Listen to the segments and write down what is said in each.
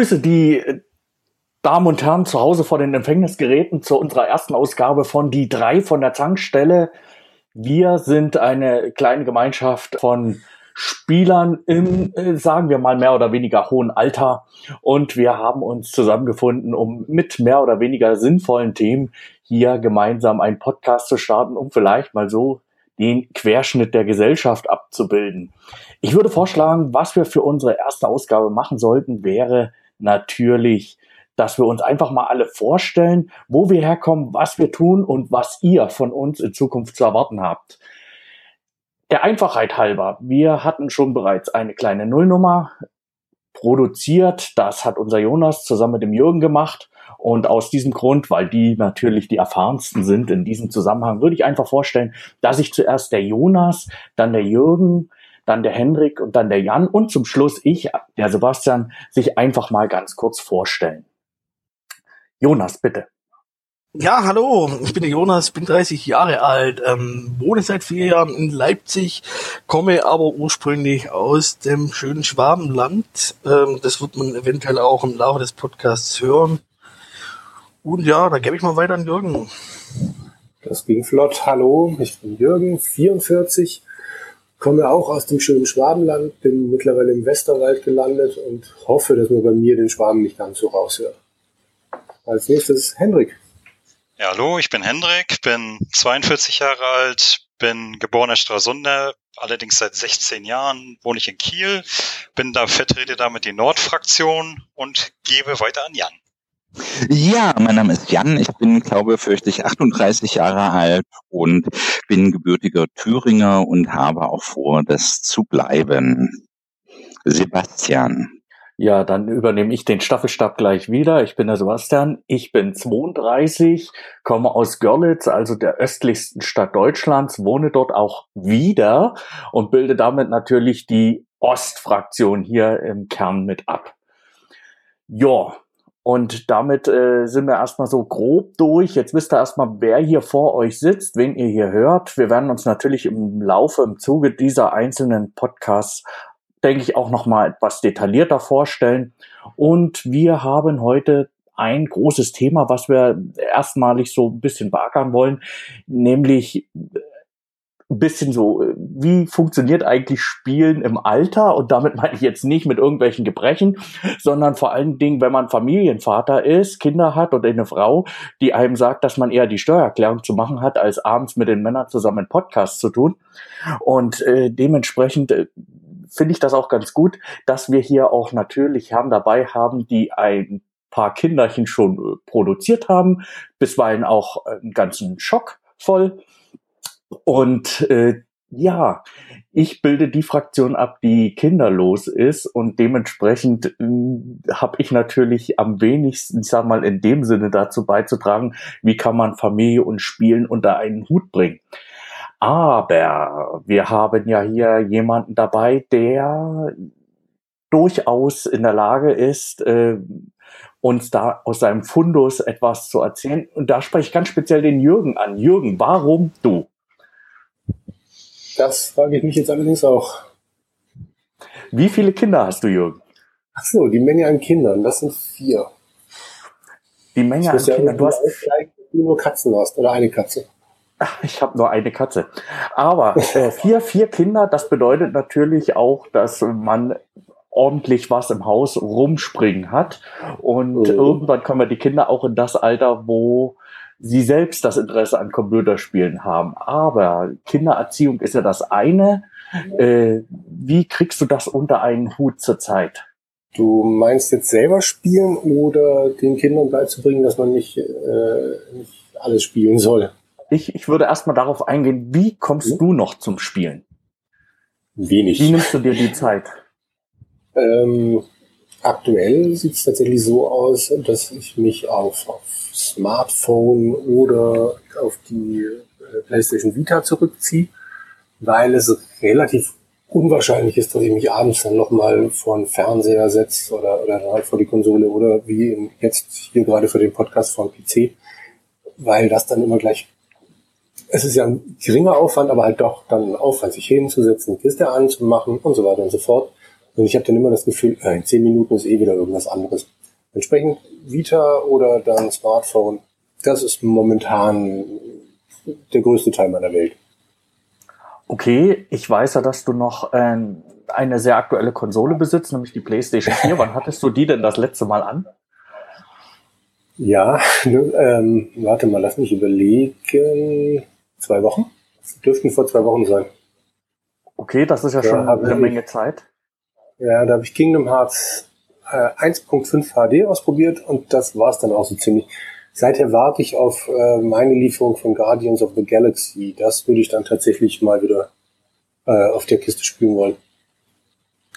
begrüße die Damen und Herren zu Hause vor den Empfängnisgeräten zu unserer ersten Ausgabe von Die drei von der Tankstelle. Wir sind eine kleine Gemeinschaft von Spielern im, äh, sagen wir mal, mehr oder weniger hohen Alter. Und wir haben uns zusammengefunden, um mit mehr oder weniger sinnvollen Themen hier gemeinsam einen Podcast zu starten, um vielleicht mal so den Querschnitt der Gesellschaft abzubilden. Ich würde vorschlagen, was wir für unsere erste Ausgabe machen sollten, wäre natürlich dass wir uns einfach mal alle vorstellen, wo wir herkommen, was wir tun und was ihr von uns in Zukunft zu erwarten habt. Der Einfachheit halber, wir hatten schon bereits eine kleine Nullnummer produziert. Das hat unser Jonas zusammen mit dem Jürgen gemacht. Und aus diesem Grund, weil die natürlich die erfahrensten sind in diesem Zusammenhang, würde ich einfach vorstellen, dass ich zuerst der Jonas, dann der Jürgen, dann der Henrik und dann der Jan und zum Schluss ich, der Sebastian, sich einfach mal ganz kurz vorstellen. Jonas, bitte. Ja, hallo, ich bin der Jonas, bin 30 Jahre alt, ähm, wohne seit vier Jahren in Leipzig, komme aber ursprünglich aus dem schönen Schwabenland. Ähm, das wird man eventuell auch im Laufe des Podcasts hören. Und ja, da gebe ich mal weiter an Jürgen. Das ging flott. Hallo, ich bin Jürgen, 44, komme auch aus dem schönen Schwabenland, bin mittlerweile im Westerwald gelandet und hoffe, dass man bei mir den Schwaben nicht ganz so raushört. Als nächstes Hendrik. Ja, hallo, ich bin Hendrik, bin 42 Jahre alt, bin geborener Stralsunder, allerdings seit 16 Jahren wohne ich in Kiel, bin da vertrete damit die Nordfraktion und gebe weiter an Jan. Ja, mein Name ist Jan. Ich bin, glaube fürchte ich, 38 Jahre alt und bin gebürtiger Thüringer und habe auch vor, das zu bleiben. Sebastian. Ja, dann übernehme ich den Staffelstab gleich wieder. Ich bin der Sebastian. Ich bin 32, komme aus Görlitz, also der östlichsten Stadt Deutschlands, wohne dort auch wieder und bilde damit natürlich die Ostfraktion hier im Kern mit ab. Ja, und damit äh, sind wir erstmal so grob durch. Jetzt wisst ihr erstmal, wer hier vor euch sitzt, wen ihr hier hört. Wir werden uns natürlich im Laufe, im Zuge dieser einzelnen Podcasts denke ich, auch noch mal etwas detaillierter vorstellen. Und wir haben heute ein großes Thema, was wir erstmalig so ein bisschen beackern wollen, nämlich ein bisschen so, wie funktioniert eigentlich Spielen im Alter? Und damit meine ich jetzt nicht mit irgendwelchen Gebrechen, sondern vor allen Dingen, wenn man Familienvater ist, Kinder hat oder eine Frau, die einem sagt, dass man eher die Steuererklärung zu machen hat, als abends mit den Männern zusammen einen Podcast zu tun. Und äh, dementsprechend äh, finde ich das auch ganz gut, dass wir hier auch natürlich Herren dabei haben, die ein paar Kinderchen schon äh, produziert haben, bisweilen auch einen ganzen Schock voll. Und äh, ja, ich bilde die Fraktion ab, die kinderlos ist und dementsprechend äh, habe ich natürlich am wenigsten, ich sag mal, in dem Sinne dazu beizutragen, wie kann man Familie und Spielen unter einen Hut bringen. Aber wir haben ja hier jemanden dabei, der durchaus in der Lage ist, äh, uns da aus seinem Fundus etwas zu erzählen. Und da spreche ich ganz speziell den Jürgen an. Jürgen, warum du? Das frage ich mich jetzt allerdings auch. Wie viele Kinder hast du, Jürgen? Ach so, die Menge an Kindern, das sind vier. Die Menge an Kindern, du hast... Du nur Katzen hast oder eine Katze. Ich habe nur eine Katze. Aber äh, vier, vier Kinder, das bedeutet natürlich auch, dass man ordentlich was im Haus rumspringen hat. Und mhm. irgendwann kommen die Kinder auch in das Alter, wo sie selbst das Interesse an Computerspielen haben. Aber Kindererziehung ist ja das eine. Äh, wie kriegst du das unter einen Hut zurzeit? Du meinst jetzt selber spielen oder den Kindern beizubringen, dass man nicht, äh, nicht alles spielen soll? ich, ich würde erstmal darauf eingehen, wie kommst mhm. du noch zum Spielen? Wenig. Wie nimmst du dir die Zeit? Ähm, aktuell sieht es tatsächlich so aus, dass ich mich auf, auf Smartphone oder auf die äh, PlayStation Vita zurückziehe, weil es relativ unwahrscheinlich ist, dass ich mich abends dann nochmal vor den Fernseher setze oder, oder halt vor die Konsole oder wie jetzt hier gerade für den Podcast vor dem PC, weil das dann immer gleich es ist ja ein geringer Aufwand, aber halt doch dann ein Aufwand, sich hinzusetzen, die Kiste anzumachen und so weiter und so fort. Und ich habe dann immer das Gefühl, in zehn Minuten ist eh wieder irgendwas anderes. Entsprechend Vita oder dann Smartphone, das ist momentan der größte Teil meiner Welt. Okay, ich weiß ja, dass du noch äh, eine sehr aktuelle Konsole besitzt, nämlich die PlayStation 4. Wann hattest du die denn das letzte Mal an? Ja, ähm, warte mal, lass mich überlegen. Zwei Wochen? Das dürften vor zwei Wochen sein. Okay, das ist ja, ja schon eine Menge Zeit. Ja, da habe ich Kingdom Hearts äh, 1.5 HD ausprobiert und das war's dann auch so ziemlich. Seither warte ich auf äh, meine Lieferung von Guardians of the Galaxy. Das würde ich dann tatsächlich mal wieder äh, auf der Kiste spielen wollen.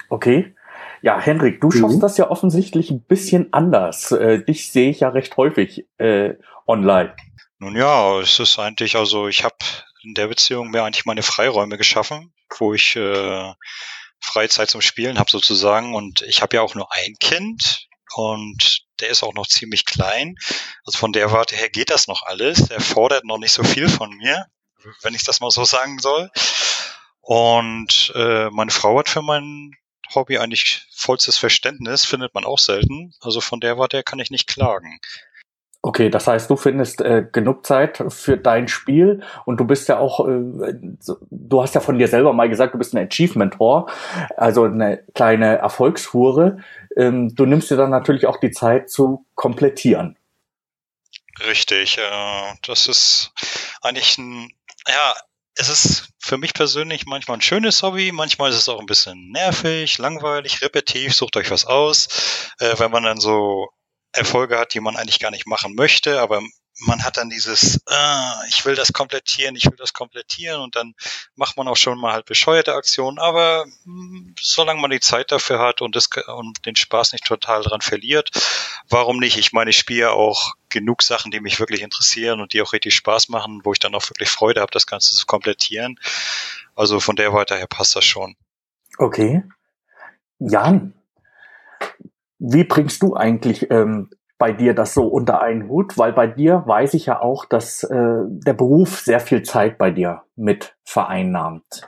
Okay. Ja, Henrik, du mhm. schaffst das ja offensichtlich ein bisschen anders. Äh, dich sehe ich ja recht häufig äh, online. Nun ja, es ist eigentlich, also ich habe in der Beziehung mir eigentlich meine Freiräume geschaffen, wo ich äh, Freizeit zum Spielen habe sozusagen. Und ich habe ja auch nur ein Kind und der ist auch noch ziemlich klein. Also von der Warte her geht das noch alles. Er fordert noch nicht so viel von mir, wenn ich das mal so sagen soll. Und äh, meine Frau hat für mein Hobby eigentlich vollstes Verständnis, findet man auch selten. Also von der Warte her kann ich nicht klagen. Okay, das heißt, du findest äh, genug Zeit für dein Spiel und du bist ja auch, äh, du hast ja von dir selber mal gesagt, du bist ein Achievement-Whore, also eine kleine Erfolgshure. Ähm, du nimmst dir dann natürlich auch die Zeit zu komplettieren. Richtig, äh, das ist eigentlich ein, ja, es ist für mich persönlich manchmal ein schönes Hobby, manchmal ist es auch ein bisschen nervig, langweilig, repetitiv, sucht euch was aus. Äh, wenn man dann so Erfolge hat, die man eigentlich gar nicht machen möchte, aber man hat dann dieses, äh, ich will das komplettieren, ich will das komplettieren und dann macht man auch schon mal halt bescheuerte Aktionen, aber hm, solange man die Zeit dafür hat und, das, und den Spaß nicht total dran verliert, warum nicht? Ich meine, ich spiele auch genug Sachen, die mich wirklich interessieren und die auch richtig Spaß machen, wo ich dann auch wirklich Freude habe, das Ganze zu komplettieren. Also von der Weiter her passt das schon. Okay. Jan, wie bringst du eigentlich ähm, bei dir das so unter einen Hut? Weil bei dir weiß ich ja auch, dass äh, der Beruf sehr viel Zeit bei dir mit vereinnahmt.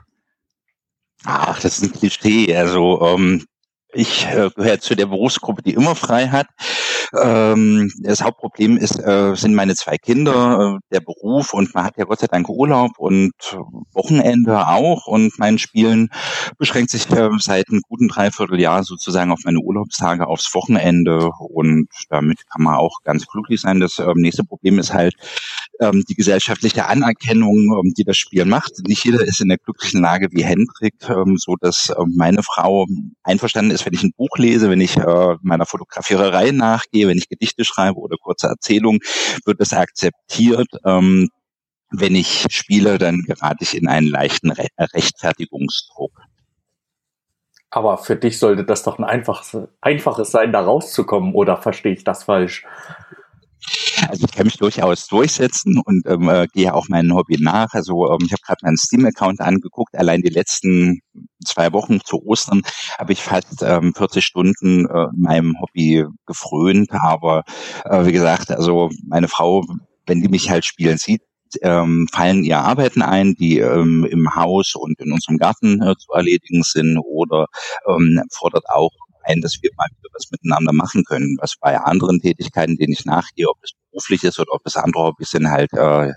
Ach, das ist ein Klischee. Also ähm, ich äh, gehöre zu der Berufsgruppe, die immer frei hat. Ähm, das Hauptproblem ist, äh, sind meine zwei Kinder, äh, der Beruf und man hat ja Gott sei Dank Urlaub und Wochenende auch und mein Spielen beschränkt sich äh, seit einem guten Dreivierteljahr sozusagen auf meine Urlaubstage, aufs Wochenende und damit kann man auch ganz glücklich sein. Das ähm, nächste Problem ist halt ähm, die gesellschaftliche Anerkennung, ähm, die das Spiel macht. Nicht jeder ist in der glücklichen Lage wie Hendrik, ähm, so dass ähm, meine Frau einverstanden ist, wenn ich ein Buch lese, wenn ich äh, meiner Fotografiererei nachgehe, wenn ich Gedichte schreibe oder kurze Erzählungen, wird das akzeptiert. Ähm, wenn ich spiele, dann gerate ich in einen leichten Re Rechtfertigungsdruck. Aber für dich sollte das doch ein einfaches, einfaches sein, da rauszukommen, oder verstehe ich das falsch? Also ich kann mich durchaus durchsetzen und ähm, äh, gehe auch meinem Hobby nach. Also ähm, ich habe gerade meinen Steam-Account angeguckt. Allein die letzten zwei Wochen zu Ostern habe ich fast ähm, 40 Stunden äh, meinem Hobby gefrönt. Aber äh, wie gesagt, also meine Frau, wenn die mich halt spielen sieht, ähm, fallen ihr Arbeiten ein, die ähm, im Haus und in unserem Garten äh, zu erledigen sind oder ähm, fordert auch ein, dass wir mal wieder was miteinander machen können, was bei anderen Tätigkeiten, denen ich nachgehe, ob es beruflich ist oder ob es andere Hobbys sind, halt, äh,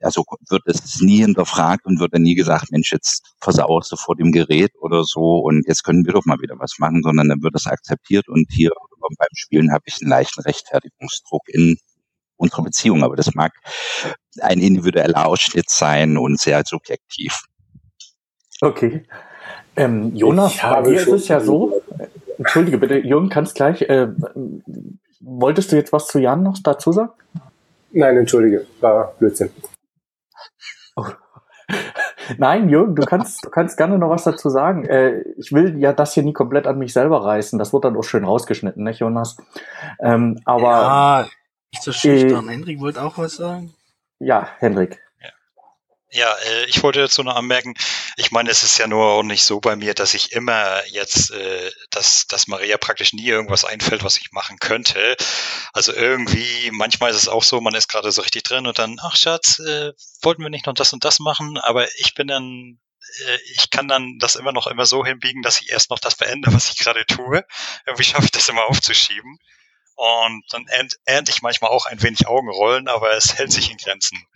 also wird es nie hinterfragt und wird dann nie gesagt, Mensch, jetzt versauerst du vor dem Gerät oder so und jetzt können wir doch mal wieder was machen, sondern dann wird das akzeptiert und hier beim Spielen habe ich einen leichten Rechtfertigungsdruck in unsere Beziehung, aber das mag ein individueller Ausschnitt sein und sehr subjektiv. Okay. Ähm, Jonas, bei dir ist es ja so, Entschuldige bitte, Jürgen, kannst gleich. Äh, wolltest du jetzt was zu Jan noch dazu sagen? Nein, entschuldige, war Blödsinn. Oh. Nein, Jürgen, du kannst, du kannst gerne noch was dazu sagen. Äh, ich will ja das hier nie komplett an mich selber reißen. Das wird dann auch schön rausgeschnitten, ne, Jonas? Ähm, aber. Ja, nicht so schüchtern. Äh, Hendrik wollte auch was sagen. Ja, Hendrik. Ja, äh, ich wollte dazu noch anmerken, ich meine, es ist ja nur auch nicht so bei mir, dass ich immer jetzt, äh, dass, dass Maria praktisch nie irgendwas einfällt, was ich machen könnte. Also irgendwie, manchmal ist es auch so, man ist gerade so richtig drin und dann, ach Schatz, äh, wollten wir nicht noch das und das machen, aber ich bin dann äh, ich kann dann das immer noch immer so hinbiegen, dass ich erst noch das beende, was ich gerade tue. Irgendwie schaffe ich das immer aufzuschieben. Und dann ernte ich manchmal auch ein wenig Augenrollen, aber es hält sich in Grenzen.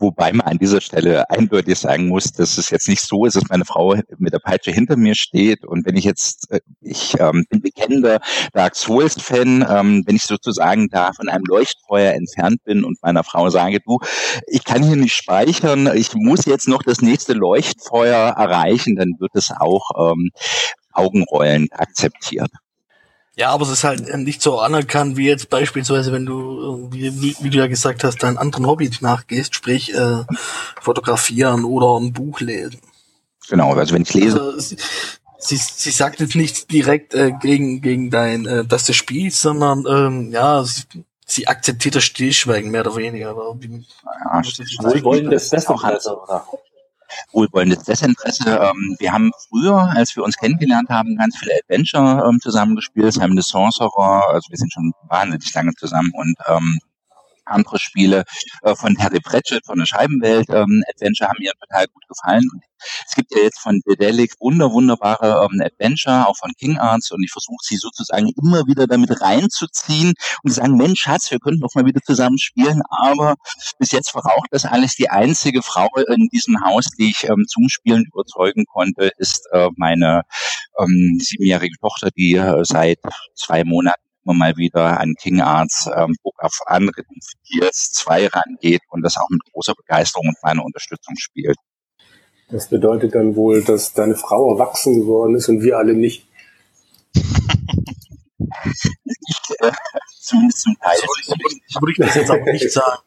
Wobei man an dieser Stelle eindeutig sagen muss, dass es jetzt nicht so ist, dass meine Frau mit der Peitsche hinter mir steht und wenn ich jetzt, äh, ich ähm, bin bekennender Dark Souls-Fan, ähm, wenn ich sozusagen da von einem Leuchtfeuer entfernt bin und meiner Frau sage, du, ich kann hier nicht speichern, ich muss jetzt noch das nächste Leuchtfeuer erreichen, dann wird es auch ähm, Augenrollen akzeptiert. Ja, aber es ist halt nicht so anerkannt wie jetzt beispielsweise, wenn du, wie, wie, du ja gesagt hast, deinen anderen Hobby nachgehst, sprich äh, fotografieren oder ein Buch lesen. Genau, also wenn ich lese. Also, sie, sie, sie sagt jetzt nicht direkt äh, gegen, gegen dein, äh, dass du spielst, sondern ähm, ja, sie, sie akzeptiert das Stillschweigen mehr oder weniger. Aber wie, ja, wohlwollendes Desinteresse, oder? Wohlwollendes Desinteresse. Ähm, wir haben früher, als wir uns kennengelernt haben, ganz viele Adventure ähm, zusammengespielt, Simon the Sorcerer, also wir sind schon wahnsinnig lange zusammen und ähm, andere Spiele äh, von Terry Pratchett, von der Scheibenwelt ähm, Adventure haben mir total gut gefallen. Und es gibt ja jetzt von Dedelic wunder, wunderbare ähm, Adventure, auch von King Arts und ich versuche sie sozusagen immer wieder damit reinzuziehen und sagen, Mensch, Schatz, wir könnten doch mal wieder zusammen spielen, aber bis jetzt verraucht das alles. Die einzige Frau in diesem Haus, die ich ähm, zum Spielen überzeugen konnte, ist äh, meine ähm, siebenjährige Tochter, die äh, seit zwei Monaten immer mal wieder an King Arts ähm, Book of Unwritten Fears 2 rangeht und das auch mit großer Begeisterung und meiner Unterstützung spielt. Das bedeutet dann wohl, dass deine Frau erwachsen geworden ist und wir alle nicht. ich, äh, zumindest zum Teil. So, ich, würde ich das jetzt aber nicht sagen.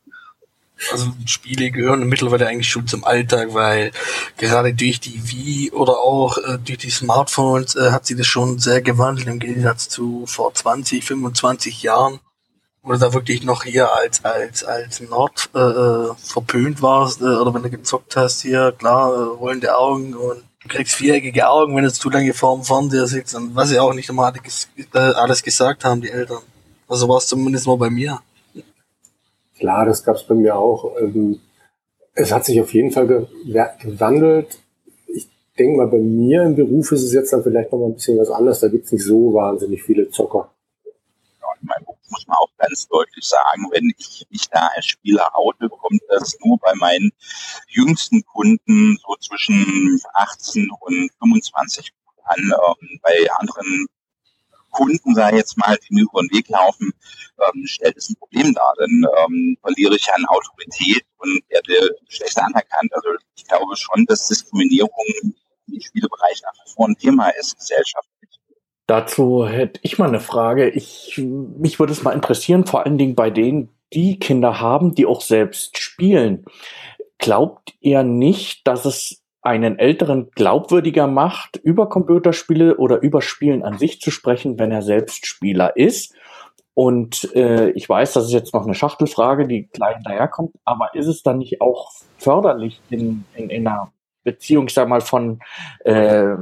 Also Spiele gehören mittlerweile eigentlich schon zum Alltag, weil gerade durch die Wii oder auch äh, durch die Smartphones äh, hat sich das schon sehr gewandelt im Gegensatz zu vor 20, 25 Jahren, wo du da wirklich noch hier als als als Nord äh, äh, verpönt warst äh, oder wenn du gezockt hast hier klar äh, rollende Augen und du kriegst viereckige Augen, wenn du zu lange vorm Fernseher sitzt und was sie auch nicht immer äh, alles gesagt haben die Eltern. Also war es zumindest mal bei mir. Klar, das gab es bei mir auch. Ähm, es hat sich auf jeden Fall gewandelt. Ich denke mal, bei mir im Beruf ist es jetzt dann vielleicht noch mal ein bisschen was anderes. Da gibt es nicht so wahnsinnig viele Zocker. Ja, in meinem Beruf muss man auch ganz deutlich sagen, wenn ich mich da als Spieler oute, kommt das nur bei meinen jüngsten Kunden so zwischen 18 und 25 an. Ähm, bei anderen Kunden, ich jetzt mal, die mir über den Weg laufen, ähm, stellt es ein Problem dar. Dann ähm, verliere ich an Autorität und werde schlechter anerkannt. Also ich glaube schon, dass Diskriminierung im Spielebereich nach wie vor ein Thema ist, gesellschaftlich. Dazu hätte ich mal eine Frage. Ich, mich würde es mal interessieren, vor allen Dingen bei denen, die Kinder haben, die auch selbst spielen. Glaubt ihr nicht, dass es einen Älteren glaubwürdiger macht, über Computerspiele oder über Spielen an sich zu sprechen, wenn er selbst Spieler ist. Und äh, ich weiß, das ist jetzt noch eine Schachtelfrage, die gleich daherkommt, aber ist es dann nicht auch förderlich in, in, in einer Beziehung, ich sag mal, von äh,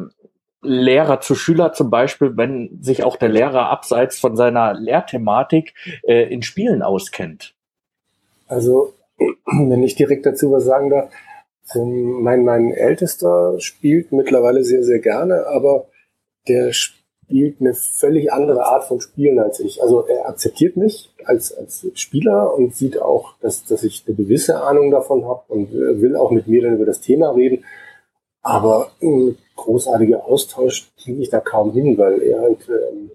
Lehrer zu Schüler zum Beispiel, wenn sich auch der Lehrer abseits von seiner Lehrthematik äh, in Spielen auskennt? Also, wenn ich direkt dazu was sagen darf, mein, mein Ältester spielt mittlerweile sehr, sehr gerne, aber der spielt eine völlig andere Art von Spielen als ich. Also er akzeptiert mich als, als Spieler und sieht auch, dass, dass ich eine gewisse Ahnung davon habe und will auch mit mir dann über das Thema reden. Aber ein großartiger Austausch kriege ich da kaum hin, weil er halt ähm,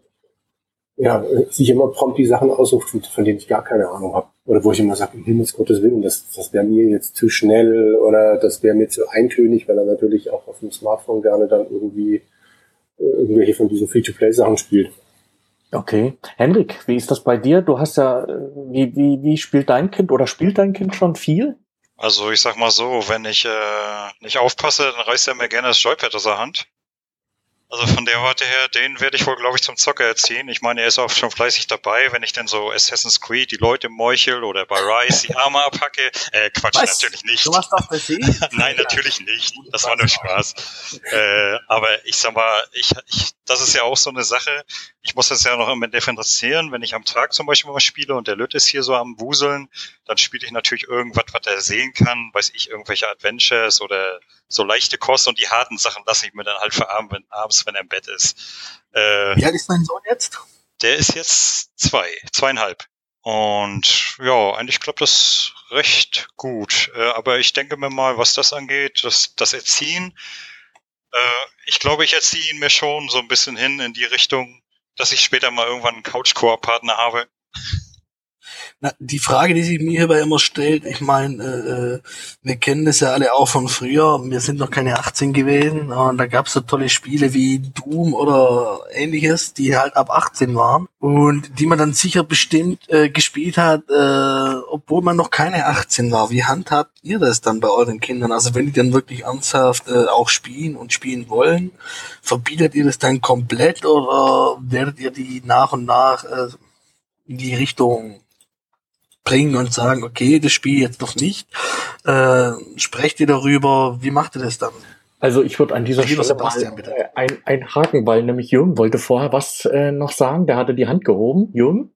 ja, sich immer prompt die Sachen aussucht, von denen ich gar keine Ahnung habe. Oder wo ich immer sage, um Himmels Gottes Willen, das, das wäre mir jetzt zu schnell oder das wäre mir zu eintönig, weil er natürlich auch auf dem Smartphone gerne dann irgendwie äh, irgendwelche von diesen Free-to-Play-Sachen spielt. Okay. Henrik, wie ist das bei dir? Du hast ja, äh, wie, wie, wie spielt dein Kind oder spielt dein Kind schon viel? Also ich sag mal so, wenn ich äh, nicht aufpasse, dann reißt er mir gerne das Joypad aus der Hand. Also von der Warte her, den werde ich wohl, glaube ich, zum Zocker erziehen. Ich meine, er ist auch schon fleißig dabei, wenn ich denn so Assassin's Creed die Leute meuchel oder bei Rise die Arme abhacke. Äh, Quatsch, Was? natürlich nicht. Du machst das bei Nein, natürlich nicht. Das war nur Spaß. Äh, aber ich sag mal, ich, ich, das ist ja auch so eine Sache. Ich muss das ja noch immer differenzieren. Wenn ich am Tag zum Beispiel mal spiele und der Lütt ist hier so am Wuseln, dann spiele ich natürlich irgendwas, was er sehen kann. Weiß ich, irgendwelche Adventures oder so leichte Kost und die harten Sachen lasse ich mir dann halt für abends, wenn er im Bett ist. Äh, Wie alt ist dein Sohn jetzt? Der ist jetzt zwei, zweieinhalb. Und ja, eigentlich klappt das recht gut. Äh, aber ich denke mir mal, was das angeht, das, das Erziehen, äh, ich glaube, ich erziehe ihn mir schon so ein bisschen hin in die Richtung, dass ich später mal irgendwann einen Couch-Koop-Partner habe. Na, die Frage, die sich mir hierbei immer stellt, ich meine, äh, äh, wir kennen das ja alle auch von früher, wir sind noch keine 18 gewesen und da gab es so tolle Spiele wie Doom oder ähnliches, die halt ab 18 waren und die man dann sicher bestimmt äh, gespielt hat, äh, obwohl man noch keine 18 war. Wie handhabt ihr das dann bei euren Kindern? Also wenn die dann wirklich ernsthaft äh, auch spielen und spielen wollen, verbietet ihr das dann komplett oder werdet ihr die nach und nach äh, in die Richtung bringen und sagen, okay, das Spiel jetzt noch nicht. Äh, sprecht ihr darüber? Wie macht ihr das dann? Also ich würde an dieser Stelle Sebastian, mal, äh, ein, ein Haken, weil nämlich Jürgen wollte vorher was äh, noch sagen. Der hatte die Hand gehoben. Jürgen?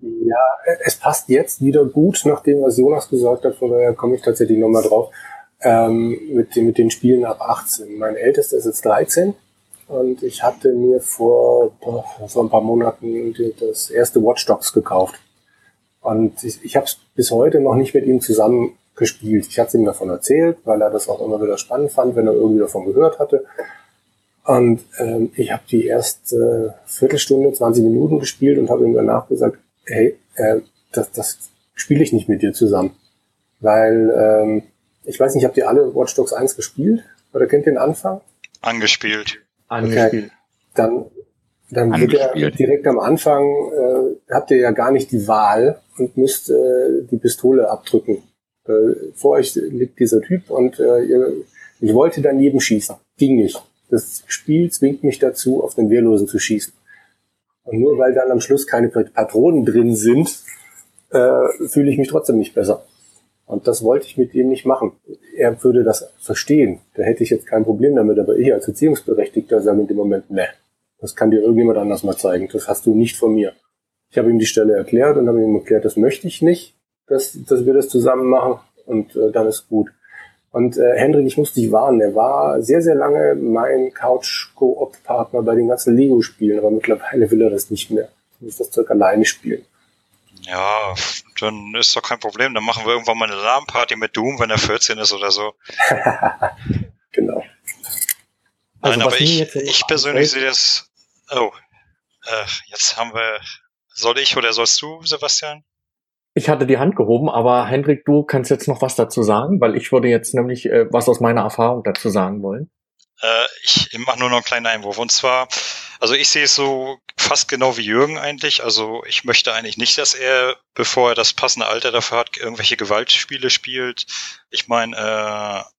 Ja, es passt jetzt wieder gut, nachdem was Jonas gesagt hat, von daher komme ich tatsächlich nochmal drauf, ähm, mit, den, mit den Spielen ab 18. Mein ältester ist jetzt 13 und ich hatte mir vor, vor ein paar Monaten das erste Watch Dogs gekauft. Und ich, ich habe es bis heute noch nicht mit ihm zusammen gespielt. Ich hatte ihm davon erzählt, weil er das auch immer wieder spannend fand, wenn er irgendwie davon gehört hatte. Und ähm, ich habe die erste Viertelstunde, 20 Minuten gespielt und habe ihm danach gesagt, hey, äh, das, das spiele ich nicht mit dir zusammen. Weil ähm, ich weiß nicht, habt ihr alle Watch Dogs 1 gespielt? Oder kennt ihr den Anfang? Angespielt. Angespielt. Okay. Dann dann wird er direkt am Anfang, äh, habt ihr ja gar nicht die Wahl und müsst äh, die Pistole abdrücken. Äh, vor euch liegt dieser Typ und äh, ihr, ich wollte daneben schießen. Ging nicht. Das Spiel zwingt mich dazu, auf den Wehrlosen zu schießen. Und nur weil dann am Schluss keine Patronen drin sind, äh, fühle ich mich trotzdem nicht besser. Und das wollte ich mit ihm nicht machen. Er würde das verstehen. Da hätte ich jetzt kein Problem damit, aber ich als Erziehungsberechtigter sage in dem Moment, ne, das kann dir irgendjemand anders mal zeigen. Das hast du nicht von mir. Ich habe ihm die Stelle erklärt und habe ihm erklärt, das möchte ich nicht, dass, dass wir das zusammen machen und äh, dann ist gut. Und äh, Hendrik, ich muss dich warnen, er war sehr, sehr lange mein Couch-Koop-Partner bei den ganzen Lego-Spielen, aber mittlerweile will er das nicht mehr. Er muss das Zeug alleine spielen. Ja, dann ist doch kein Problem. Dann machen wir irgendwann mal eine Alarmparty mit Doom, wenn er 14 ist oder so. genau. Also Nein, aber ich, ich persönlich sehe das Oh, äh, jetzt haben wir. Soll ich oder sollst du, Sebastian? Ich hatte die Hand gehoben, aber Hendrik, du kannst jetzt noch was dazu sagen, weil ich würde jetzt nämlich äh, was aus meiner Erfahrung dazu sagen wollen. Äh, ich mache nur noch einen kleinen Einwurf. Und zwar, also ich sehe es so fast genau wie Jürgen eigentlich. Also ich möchte eigentlich nicht, dass er, bevor er das passende Alter dafür hat, irgendwelche Gewaltspiele spielt. Ich meine, äh,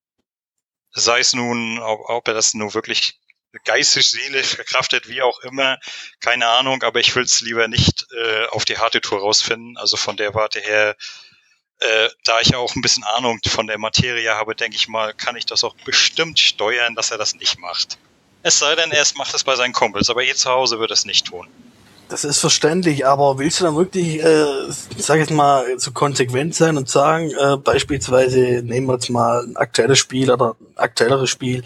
sei es nun, ob, ob er das nur wirklich geistig, seelisch verkraftet, wie auch immer, keine Ahnung, aber ich will es lieber nicht äh, auf die harte Tour rausfinden. Also von der Warte her, äh, da ich auch ein bisschen Ahnung von der Materie habe, denke ich mal, kann ich das auch bestimmt steuern, dass er das nicht macht. Es sei denn, er macht es bei seinen Kumpels, aber hier zu Hause wird es nicht tun. Das ist verständlich, aber willst du dann wirklich, äh, sag jetzt mal, so konsequent sein und sagen, äh, beispielsweise nehmen wir jetzt mal ein aktuelles Spiel oder ein aktuelleres Spiel,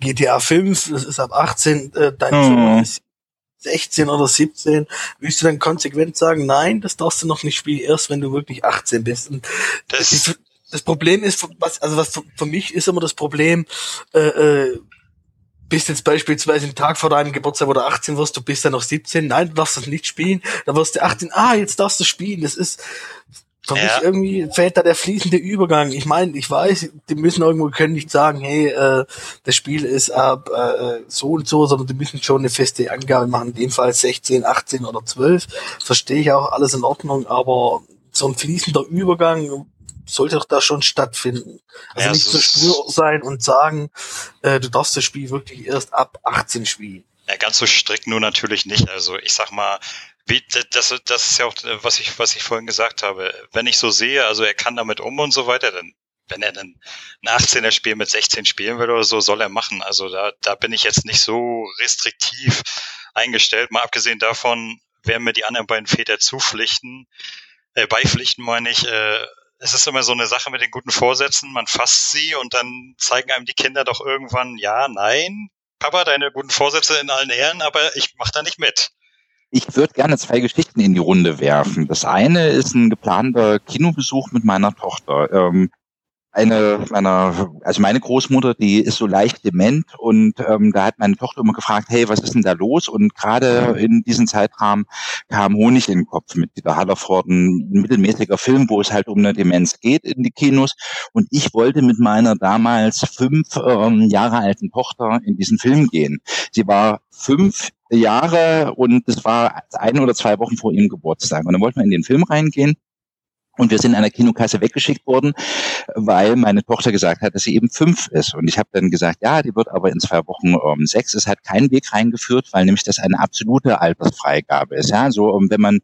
GTA 5, das ist ab 18, äh, dein mhm. Sohn ist 16 oder 17, willst du dann konsequent sagen, nein, das darfst du noch nicht spielen, erst wenn du wirklich 18 bist. Und das, die, das Problem ist, was, also was für mich ist immer das Problem, äh, äh, bist jetzt beispielsweise einen Tag vor deinem Geburtstag, wo du 18 wirst, du bist ja noch 17, nein, du darfst das nicht spielen, dann wirst du 18, ah, jetzt darfst du spielen, das ist, für ja. mich irgendwie fällt da der fließende Übergang. Ich meine, ich weiß, die müssen irgendwo können nicht sagen, hey, äh, das Spiel ist ab äh, so und so, sondern die müssen schon eine feste Angabe machen, in dem Fall 16, 18 oder 12. Verstehe ich auch, alles in Ordnung, aber so ein fließender Übergang, sollte doch da schon stattfinden. Also ja, nicht so stur sein und sagen, äh, du darfst das Spiel wirklich erst ab 18 spielen. Ja, ganz so strikt nur natürlich nicht. Also ich sag mal, wie, das, das ist ja auch, was ich, was ich vorhin gesagt habe. Wenn ich so sehe, also er kann damit um und so weiter, dann wenn er dann ein 18er Spiel mit 16 spielen will oder so, soll er machen. Also da, da bin ich jetzt nicht so restriktiv eingestellt. Mal abgesehen davon werden mir die anderen beiden Väter zupflichten, äh, beipflichten meine ich, äh, es ist immer so eine Sache mit den guten Vorsätzen. Man fasst sie und dann zeigen einem die Kinder doch irgendwann, ja, nein, Papa, deine guten Vorsätze in allen Ehren, aber ich mach da nicht mit. Ich würde gerne zwei Geschichten in die Runde werfen. Das eine ist ein geplanter Kinobesuch mit meiner Tochter. Ähm, eine meiner, also meine Großmutter, die ist so leicht dement und ähm, da hat meine Tochter immer gefragt, hey, was ist denn da los? Und gerade in diesem Zeitrahmen kam Honig in den Kopf mit Dieter Hallerford, ein mittelmäßiger Film, wo es halt um eine Demenz geht in die Kinos. Und ich wollte mit meiner damals fünf ähm, Jahre alten Tochter in diesen Film gehen. Sie war fünf Jahre und es war ein oder zwei Wochen vor ihrem Geburtstag. Und dann wollten wir in den Film reingehen. Und wir sind in einer Kinokasse weggeschickt worden, weil meine Tochter gesagt hat, dass sie eben fünf ist. Und ich habe dann gesagt, ja, die wird aber in zwei Wochen ähm, sechs. Es hat keinen Weg reingeführt, weil nämlich das eine absolute Altersfreigabe ist. Ja, so um, wenn man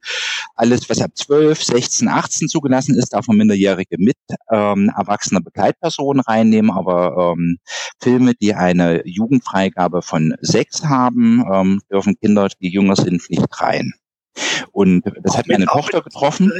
alles, was ab zwölf, sechzehn, achtzehn zugelassen ist, darf man Minderjährige mit ähm, erwachsener Begleitpersonen reinnehmen. Aber ähm, Filme, die eine Jugendfreigabe von sechs haben, ähm, dürfen Kinder, die jünger sind, nicht rein. Und das auch hat meine Tochter getroffen,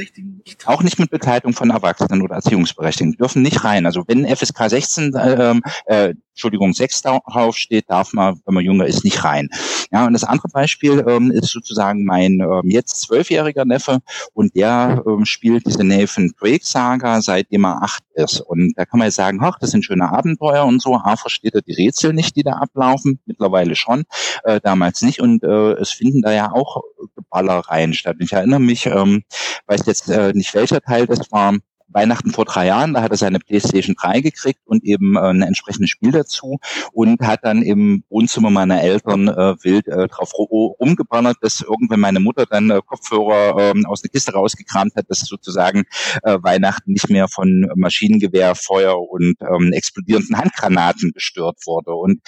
auch nicht mit Begleitung von Erwachsenen oder Erziehungsberechtigten. Die dürfen nicht rein. Also wenn FSK 16, äh, äh, Entschuldigung, 6 drauf steht, darf man, wenn man jünger ist, nicht rein. Ja, und das andere Beispiel ähm, ist sozusagen mein ähm, jetzt zwölfjähriger Neffe und der ähm, spielt diese Nathan Drake Saga, seitdem er acht ist. Und da kann man ja sagen, ach, das sind schöne Abenteuer und so. A, versteht er die Rätsel nicht, die da ablaufen, mittlerweile schon, äh, damals nicht. Und äh, es finden da ja auch Ballereien statt. Ich erinnere mich, ähm, weiß jetzt äh, nicht welcher Teil das war, Weihnachten vor drei Jahren, da hat er seine PlayStation 3 gekriegt und eben äh, ein entsprechendes Spiel dazu und hat dann im Wohnzimmer meiner Eltern äh, wild äh, drauf rumgeballert, dass irgendwann meine Mutter dann äh, Kopfhörer äh, aus der Kiste rausgekramt hat, dass sozusagen äh, Weihnachten nicht mehr von Maschinengewehr, Feuer und ähm, explodierenden Handgranaten gestört wurde. Und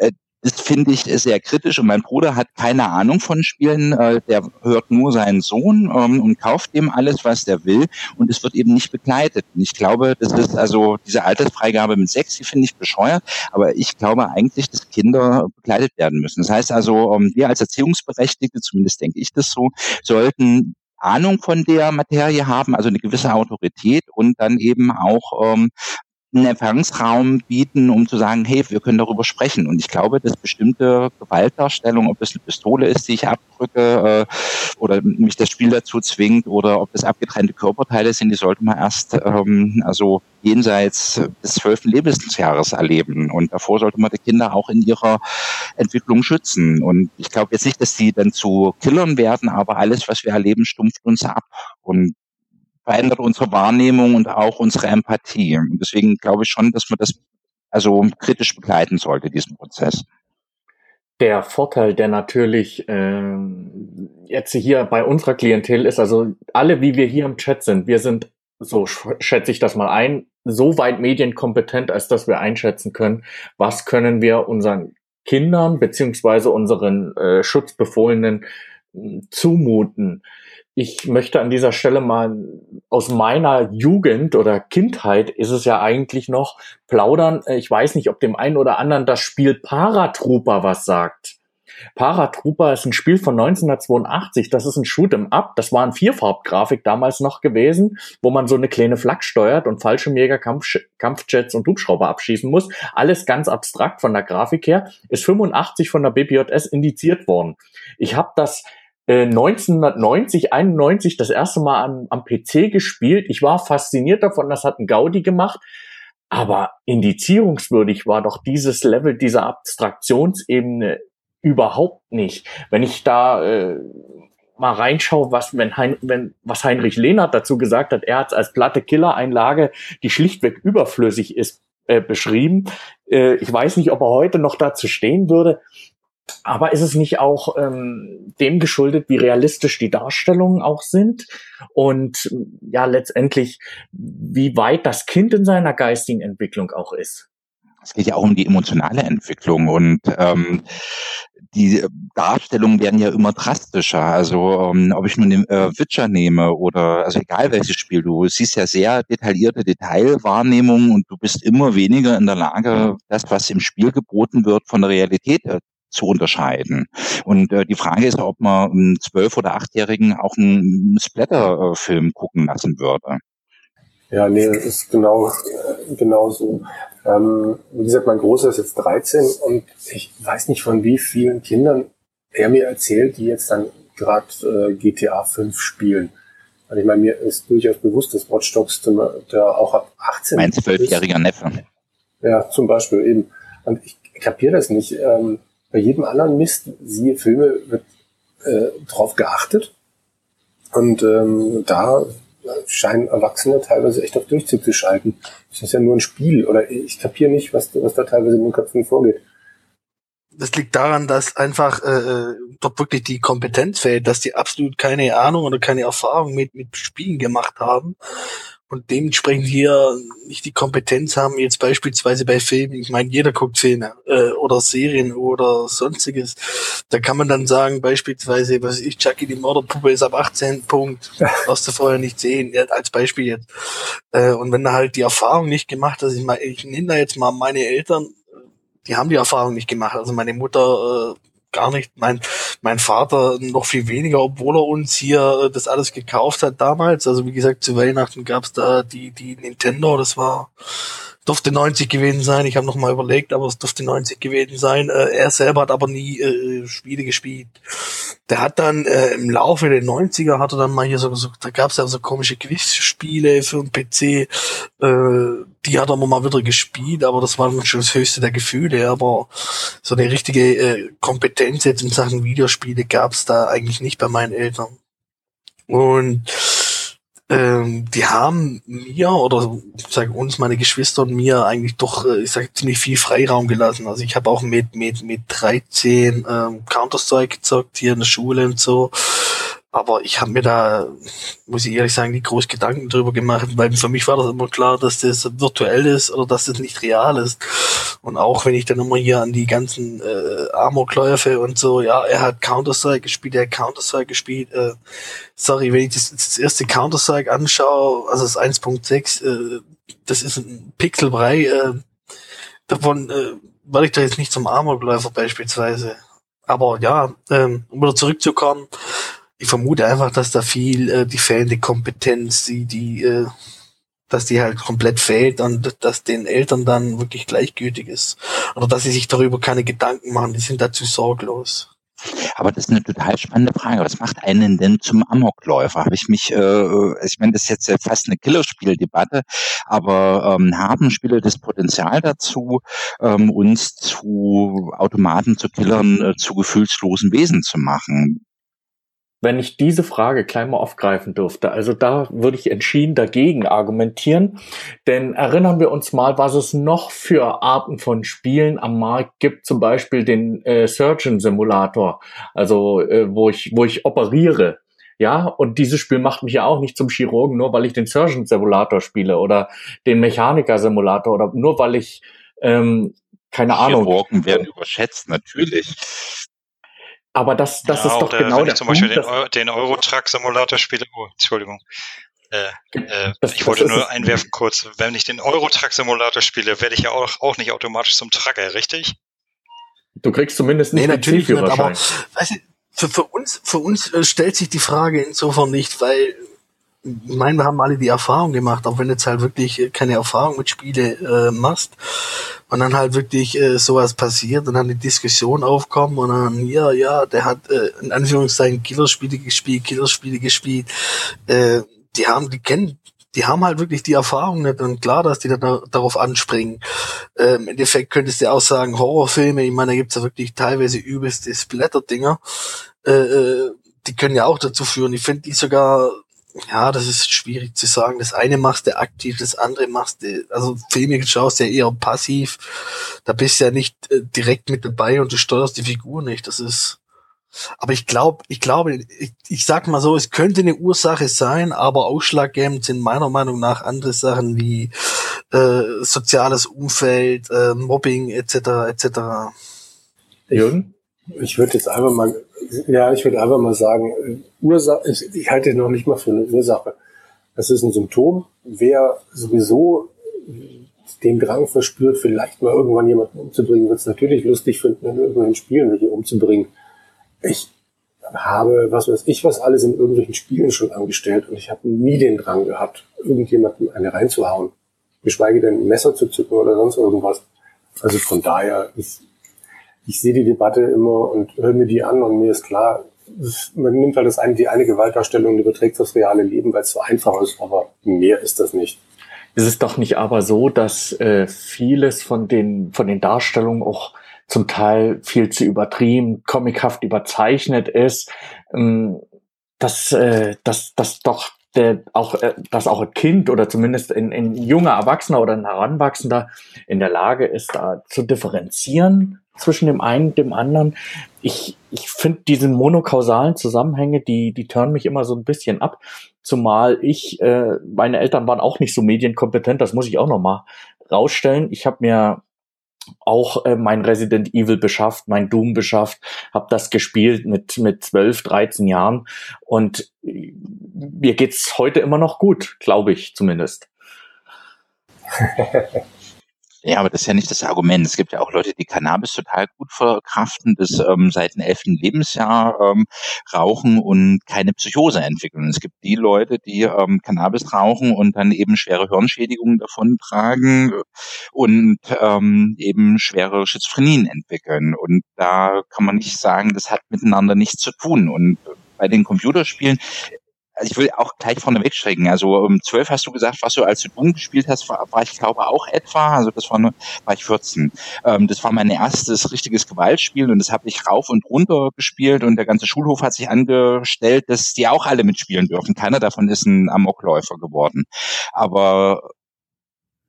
äh, das finde ich sehr kritisch und mein Bruder hat keine Ahnung von Spielen, äh, der hört nur seinen Sohn ähm, und kauft dem alles, was der will und es wird eben nicht begleitet. Und ich glaube, das ist also diese Altersfreigabe mit sechs, die finde ich bescheuert, aber ich glaube eigentlich, dass Kinder begleitet werden müssen. Das heißt also, ähm, wir als Erziehungsberechtigte, zumindest denke ich das so, sollten Ahnung von der Materie haben, also eine gewisse Autorität und dann eben auch ähm, einen Empfangsraum bieten, um zu sagen, hey, wir können darüber sprechen. Und ich glaube, dass bestimmte Gewaltdarstellung, ob es eine Pistole ist, die ich abdrücke, äh, oder mich das Spiel dazu zwingt, oder ob es abgetrennte Körperteile sind, die sollte man erst ähm, also jenseits des zwölften Lebensjahres erleben. Und davor sollte man die Kinder auch in ihrer Entwicklung schützen. Und ich glaube jetzt nicht, dass sie dann zu Killern werden, aber alles, was wir erleben, stumpft uns ab. Und verändert unsere Wahrnehmung und auch unsere Empathie. Und deswegen glaube ich schon, dass man das also kritisch begleiten sollte, diesen Prozess. Der Vorteil, der natürlich äh, jetzt hier bei unserer Klientel ist, also alle, wie wir hier im Chat sind, wir sind, so schätze ich das mal ein, so weit medienkompetent, als dass wir einschätzen können, was können wir unseren Kindern beziehungsweise unseren äh, Schutzbefohlenen äh, zumuten ich möchte an dieser Stelle mal aus meiner Jugend oder Kindheit ist es ja eigentlich noch plaudern. Ich weiß nicht, ob dem einen oder anderen das Spiel Paratrooper was sagt. Paratrooper ist ein Spiel von 1982. Das ist ein Shoot'em Up. Das war ein Vierfarbgrafik damals noch gewesen, wo man so eine kleine Flak steuert und Fallschirmjäger, Kampf, Kampfjets und Hubschrauber abschießen muss. Alles ganz abstrakt von der Grafik her. Ist 85 von der BPJS indiziert worden. Ich habe das 1990, äh, 91 das erste Mal am, am PC gespielt. Ich war fasziniert davon, das hat ein Gaudi gemacht. Aber indizierungswürdig war doch dieses Level dieser Abstraktionsebene überhaupt nicht. Wenn ich da äh, mal reinschaue, was, wenn hein, wenn, was Heinrich Lehnert dazu gesagt hat, er hat es als platte Killereinlage, die schlichtweg überflüssig ist, äh, beschrieben. Äh, ich weiß nicht, ob er heute noch dazu stehen würde. Aber ist es nicht auch ähm, dem geschuldet, wie realistisch die Darstellungen auch sind und ja letztendlich, wie weit das Kind in seiner geistigen Entwicklung auch ist? Es geht ja auch um die emotionale Entwicklung und ähm, die Darstellungen werden ja immer drastischer. Also ähm, ob ich nun den äh, Witcher nehme oder also egal welches Spiel, du siehst ja sehr detaillierte Detailwahrnehmungen und du bist immer weniger in der Lage, das, was im Spiel geboten wird, von der Realität äh, zu unterscheiden. Und äh, die Frage ist, ob man einen zwölf- oder achtjährigen auch einen Splatter-Film gucken lassen würde. Ja, nee, das ist genau, äh, genau so. Ähm, wie gesagt, mein Großer ist jetzt 13 und ich weiß nicht von wie vielen Kindern er mir erzählt, die jetzt dann gerade äh, GTA 5 spielen. Also ich meine, mir ist durchaus bewusst, dass Watch Dogs da auch ab 18 Mein zwölfjähriger Neffe. Ja, zum Beispiel eben. Und ich kapiere das nicht. Ähm, bei jedem anderen Mist, siehe Filme, wird äh, drauf geachtet. Und ähm, da scheinen Erwachsene teilweise echt auf Durchzug zu schalten. Das ist ja nur ein Spiel oder ich kapiere nicht, was, was da teilweise in den Köpfen vorgeht. Das liegt daran, dass einfach äh, äh, dort wirklich die Kompetenz fehlt, dass die absolut keine Ahnung oder keine Erfahrung mit, mit Spielen gemacht haben und dementsprechend hier nicht die Kompetenz haben, jetzt beispielsweise bei Filmen, ich meine, jeder guckt Filme äh, oder Serien oder sonstiges. Da kann man dann sagen, beispielsweise, was ich, Chucky die Mörderpuppe ist ab 18 Punkt, was du vorher nicht sehen, als Beispiel jetzt. Äh, und wenn er halt die Erfahrung nicht gemacht hat, ich meine, ich nehme da jetzt mal meine Eltern, die haben die Erfahrung nicht gemacht. Also meine Mutter äh, gar nicht. Mein, mein Vater noch viel weniger, obwohl er uns hier äh, das alles gekauft hat damals. Also wie gesagt, zu Weihnachten gab's da die, die Nintendo, das war durfte 90 gewesen sein. Ich habe noch mal überlegt, aber es durfte 90 gewesen sein. Äh, er selber hat aber nie äh, Spiele gespielt. Der hat dann äh, im Laufe der 90er hat er dann mal hier so, so da gab es ja so komische Quizspiele für den PC. Äh, die hat er mal wieder gespielt, aber das war schon das höchste der Gefühle. Aber so eine richtige äh, Kompetenz jetzt in Sachen Videospiele gab es da eigentlich nicht bei meinen Eltern. Und ähm, die haben mir oder sag uns meine Geschwister und mir eigentlich doch äh, ich sag ziemlich viel Freiraum gelassen. Also ich habe auch mit mit mit 13 ähm, Counter Strike gezockt hier in der Schule und so aber ich habe mir da, muss ich ehrlich sagen, nie groß Gedanken drüber gemacht, weil für mich war das immer klar, dass das virtuell ist oder dass das nicht real ist. Und auch wenn ich dann immer hier an die ganzen äh, Amokläufe und so, ja, er hat Counter-Strike gespielt, er hat Counter-Strike gespielt. Äh, sorry, wenn ich das, das erste Counter-Strike anschaue, also das 1.6, äh, das ist ein Pixelbrei, äh, davon äh, war ich da jetzt nicht zum Amokläufer beispielsweise. Aber ja, ähm, um wieder zurückzukommen, ich vermute einfach, dass da viel äh, die fehlende Kompetenz, die, die, äh, dass die halt komplett fehlt und dass den Eltern dann wirklich gleichgültig ist. Oder dass sie sich darüber keine Gedanken machen, die sind dazu sorglos. Aber das ist eine total spannende Frage. Was macht einen denn zum Amokläufer? Habe ich mich, äh, ich meine, das ist jetzt fast eine Killerspieldebatte, aber ähm, haben Spiele das Potenzial dazu, ähm, uns zu Automaten, zu Killern, äh, zu gefühlslosen Wesen zu machen? Wenn ich diese Frage klein mal aufgreifen dürfte. Also da würde ich entschieden dagegen argumentieren. Denn erinnern wir uns mal, was es noch für Arten von Spielen am Markt gibt. Zum Beispiel den äh, Surgeon Simulator, also äh, wo ich, wo ich operiere. Ja, und dieses Spiel macht mich ja auch nicht zum Chirurgen, nur weil ich den Surgeon Simulator spiele oder den Mechaniker Simulator oder nur weil ich ähm, keine Ahnung. Chirurgen werden überschätzt, natürlich. Aber das, das ja, ist doch genau wenn der ich zum Beispiel den, Euro, den Eurotruck-Simulator spiele, oh, Entschuldigung. Äh, äh, das, ich wollte nur einwerfen kurz, wenn ich den Eurotruck-Simulator spiele, werde ich ja auch, auch nicht automatisch zum Trucker, richtig? Du kriegst zumindest nicht nee, natürlich nicht, aber weißt du, für, für uns, für uns äh, stellt sich die Frage insofern nicht, weil ich meine, wir haben alle die Erfahrung gemacht, auch wenn du jetzt halt wirklich äh, keine Erfahrung mit Spiele äh, machst und dann halt wirklich äh, sowas passiert und dann die Diskussion aufkommt und dann, ja, ja, der hat äh, in Anführungszeichen Killerspiele gespielt, Killerspiele gespielt, äh, die haben, die kennen, die haben halt wirklich die Erfahrung nicht und klar, dass die dann da, darauf anspringen. Äh, Im Endeffekt könntest du auch sagen, Horrorfilme, ich meine, da gibt's ja wirklich teilweise übelste Splatter-Dinger, äh, äh die können ja auch dazu führen. Ich finde die sogar ja, das ist schwierig zu sagen. Das eine machst du aktiv, das andere machst du, also Filme schaust du ja eher passiv. Da bist du ja nicht äh, direkt mit dabei und du steuerst die Figur nicht. Das ist, aber ich glaube, ich glaube, ich, ich sag mal so, es könnte eine Ursache sein, aber ausschlaggebend sind meiner Meinung nach andere Sachen wie äh, soziales Umfeld, äh, Mobbing etc. etc. Jürgen? Ich würde jetzt einfach mal, ja, ich würde einfach mal sagen, Ursache, ich, halte noch nicht mal für eine Ursache. Das ist ein Symptom. Wer sowieso den Drang verspürt, vielleicht mal irgendwann jemanden umzubringen, wird es natürlich lustig finden, in irgendwelchen Spielen welche umzubringen. Ich habe, was weiß ich, was alles in irgendwelchen Spielen schon angestellt und ich habe nie den Drang gehabt, irgendjemandem eine reinzuhauen. Geschweige denn ein Messer zu zücken oder sonst irgendwas. Also von daher, ich, ich sehe die Debatte immer und höre mir die an und mir ist klar, man nimmt halt das eine, die eine Gewaltdarstellung und überträgt das reale Leben, weil es so einfach ist, aber mehr ist das nicht. Ist es doch nicht aber so, dass äh, vieles von den, von den Darstellungen auch zum Teil viel zu übertrieben, comichaft überzeichnet ist, ähm, dass, äh, dass, dass doch der auch, äh, dass auch ein Kind oder zumindest ein, ein junger Erwachsener oder ein Heranwachsender in der Lage ist, da zu differenzieren zwischen dem einen und dem anderen. Ich, ich finde diese monokausalen Zusammenhänge, die, die turnen mich immer so ein bisschen ab. Zumal ich, äh, meine Eltern waren auch nicht so medienkompetent, das muss ich auch nochmal rausstellen. Ich habe mir auch äh, mein Resident Evil beschafft, mein Doom beschafft, habe das gespielt mit mit 12, 13 Jahren und äh, mir geht's heute immer noch gut, glaube ich zumindest. Ja, aber das ist ja nicht das Argument. Es gibt ja auch Leute, die Cannabis total gut verkraften, das ähm, seit dem elften Lebensjahr ähm, rauchen und keine Psychose entwickeln. Es gibt die Leute, die ähm, Cannabis rauchen und dann eben schwere Hirnschädigungen davon tragen und ähm, eben schwere Schizophrenien entwickeln. Und da kann man nicht sagen, das hat miteinander nichts zu tun. Und bei den Computerspielen also ich will auch gleich vorne wegschrecken. Also um 12 hast du gesagt, was du als du Doom gespielt hast, war, war ich glaube auch etwa, also das war, war ich 14. Ähm, das war mein erstes richtiges Gewaltspiel und das habe ich rauf und runter gespielt und der ganze Schulhof hat sich angestellt, dass die auch alle mitspielen dürfen. Keiner davon ist ein Amokläufer geworden. Aber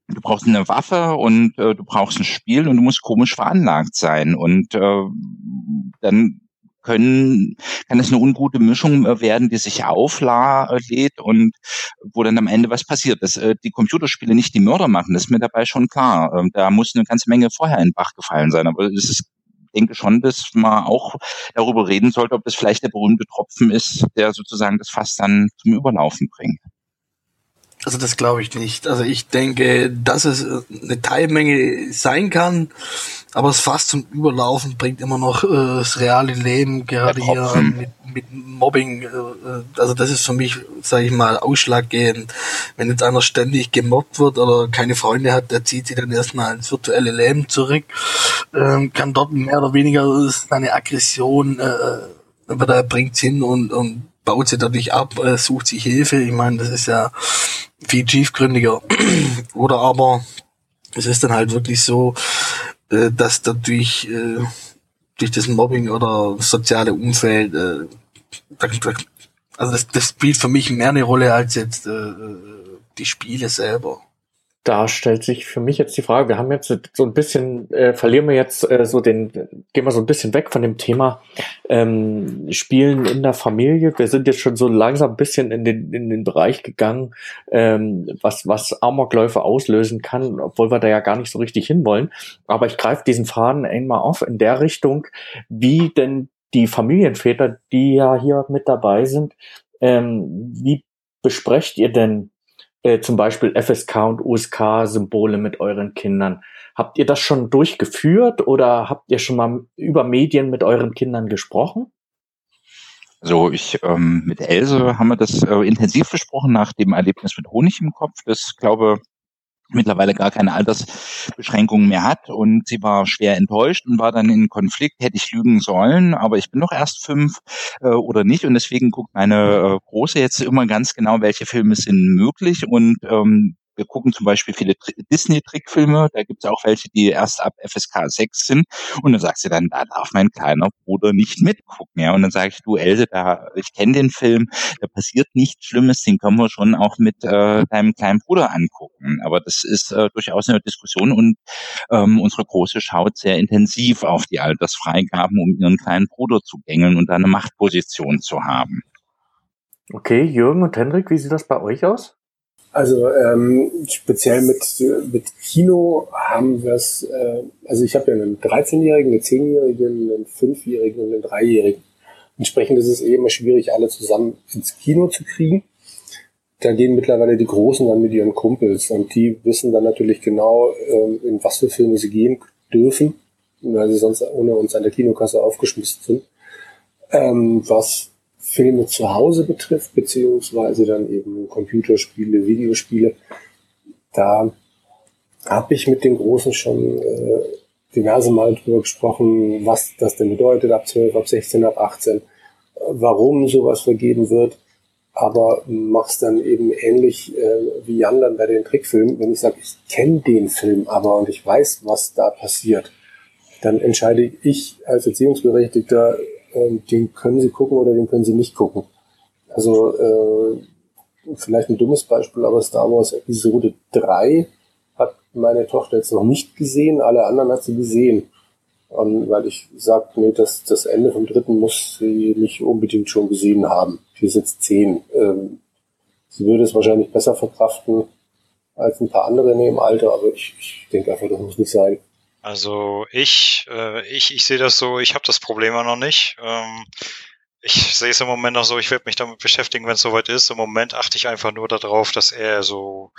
du brauchst eine Waffe und äh, du brauchst ein Spiel und du musst komisch veranlagt sein. Und äh, dann können, kann es eine ungute Mischung äh, werden, die sich auflädt und wo dann am Ende was passiert. Dass äh, die Computerspiele nicht die Mörder machen, ist mir dabei schon klar. Ähm, da muss eine ganze Menge vorher in Bach gefallen sein. Aber es ist denke schon, dass man auch darüber reden sollte, ob das vielleicht der berühmte Tropfen ist, der sozusagen das Fass dann zum Überlaufen bringt. Also das glaube ich nicht. Also ich denke, dass es äh, eine Teilmenge sein kann, aber es fast zum Überlaufen bringt immer noch äh, das reale Leben, gerade hier mit, mit Mobbing. Äh, äh, also das ist für mich, sage ich mal, ausschlaggebend. Wenn jetzt einer ständig gemobbt wird oder keine Freunde hat, der zieht sich dann erstmal ins virtuelle Leben zurück, ähm, kann dort mehr oder weniger seine Aggression, äh, wird er bringt hin und, und baut sie dadurch ab, äh, sucht sich Hilfe. Ich meine, das ist ja viel tiefgründiger. Oder aber es ist dann halt wirklich so, äh, dass dadurch äh, durch das Mobbing oder soziale Umfeld, äh, also das, das spielt für mich mehr eine Rolle als jetzt äh, die Spiele selber da stellt sich für mich jetzt die Frage, wir haben jetzt so ein bisschen, äh, verlieren wir jetzt äh, so den, gehen wir so ein bisschen weg von dem Thema ähm, Spielen in der Familie. Wir sind jetzt schon so langsam ein bisschen in den, in den Bereich gegangen, ähm, was, was Amokläufe auslösen kann, obwohl wir da ja gar nicht so richtig hinwollen. Aber ich greife diesen Faden einmal auf in der Richtung, wie denn die Familienväter, die ja hier mit dabei sind, ähm, wie besprecht ihr denn äh, zum Beispiel FSK und USK-Symbole mit euren Kindern. Habt ihr das schon durchgeführt oder habt ihr schon mal über Medien mit euren Kindern gesprochen? Also ich ähm, mit Else haben wir das äh, intensiv besprochen nach dem Erlebnis mit Honig im Kopf. Das glaube mittlerweile gar keine Altersbeschränkungen mehr hat. Und sie war schwer enttäuscht und war dann in Konflikt, hätte ich lügen sollen, aber ich bin noch erst fünf äh, oder nicht. Und deswegen guckt meine äh, Große jetzt immer ganz genau, welche Filme sind möglich. Und ähm, wir gucken zum Beispiel viele Disney-Trickfilme, da gibt es auch welche, die erst ab FSK 6 sind. Und dann sagt sie dann, da darf mein kleiner Bruder nicht mitgucken. Ja, und dann sage ich, du Else, da, ich kenne den Film, da passiert nichts Schlimmes, den können wir schon auch mit äh, deinem kleinen Bruder angucken. Aber das ist äh, durchaus eine Diskussion und ähm, unsere Große schaut sehr intensiv auf die Altersfreigaben, um ihren kleinen Bruder zu gängeln und da eine Machtposition zu haben. Okay, Jürgen und Hendrik, wie sieht das bei euch aus? Also ähm, speziell mit, mit Kino haben wir es, äh, also ich habe ja einen 13-Jährigen, einen 10-Jährigen, einen 5-Jährigen und einen 3-Jährigen. Entsprechend ist es eh immer schwierig, alle zusammen ins Kino zu kriegen. Da gehen mittlerweile die Großen dann mit ihren Kumpels und die wissen dann natürlich genau, ähm, in was für Filme sie gehen dürfen, weil sie sonst ohne uns an der Kinokasse aufgeschmissen sind. Ähm, was Filme zu Hause betrifft, beziehungsweise dann eben Computerspiele, Videospiele, da habe ich mit den Großen schon äh, diverse Mal drüber gesprochen, was das denn bedeutet, ab 12, ab 16, ab 18, warum sowas vergeben wird, aber mach's dann eben ähnlich äh, wie Jan dann bei den Trickfilmen. Wenn ich sage, ich kenne den Film aber und ich weiß, was da passiert, dann entscheide ich als Erziehungsberechtigter, äh, den können Sie gucken oder den können Sie nicht gucken. Also äh, vielleicht ein dummes Beispiel, aber Star Wars Episode 3 hat meine Tochter jetzt noch nicht gesehen, alle anderen hat sie gesehen. Und weil ich sage, nee, das, das Ende vom dritten muss sie nicht unbedingt schon gesehen haben. Die ist jetzt zehn. Ähm, sie würde es wahrscheinlich besser verkraften als ein paar andere in ihrem Alter, aber ich, ich denke einfach, das muss nicht sein. Also ich, äh, ich, ich sehe das so, ich habe das Problem ja noch nicht. Ähm, ich sehe es im Moment noch so, ich werde mich damit beschäftigen, wenn es soweit ist. Im Moment achte ich einfach nur darauf, dass er so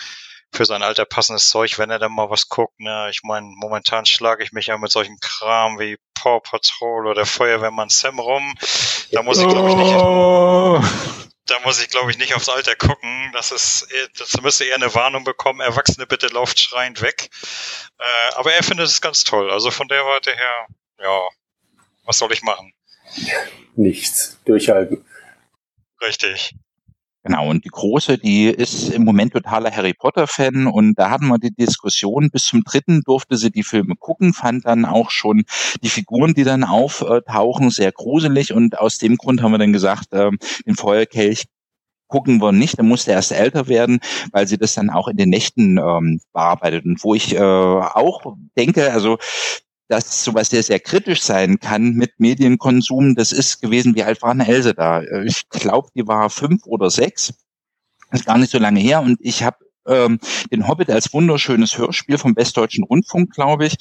für sein Alter passendes Zeug, wenn er dann mal was guckt. Ne? Ich meine, momentan schlage ich mich ja mit solchen Kram wie Paw Patrol oder Feuerwehrmann Sam rum. Da muss ich, glaube ich, nicht. Oh. Da muss ich, glaube ich, nicht aufs Alter gucken. Das ist, das müsste eher eine Warnung bekommen. Erwachsene bitte lauft schreiend weg. Äh, aber er findet es ganz toll. Also von der Warte her, ja, was soll ich machen? Nichts. Durchhalten. Richtig. Genau, und die Große, die ist im Moment totaler Harry Potter-Fan und da hatten wir die Diskussion, bis zum dritten durfte sie die Filme gucken, fand dann auch schon die Figuren, die dann auftauchen, sehr gruselig und aus dem Grund haben wir dann gesagt, äh, den Feuerkelch gucken wir nicht, er musste erst älter werden, weil sie das dann auch in den Nächten ähm, bearbeitet. Und wo ich äh, auch denke, also dass sowas sehr, sehr kritisch sein kann mit Medienkonsum. Das ist gewesen, wie alt war eine Else da? Ich glaube, die war fünf oder sechs. Das ist gar nicht so lange her. Und ich habe ähm, den Hobbit als wunderschönes Hörspiel vom Westdeutschen Rundfunk, glaube ich,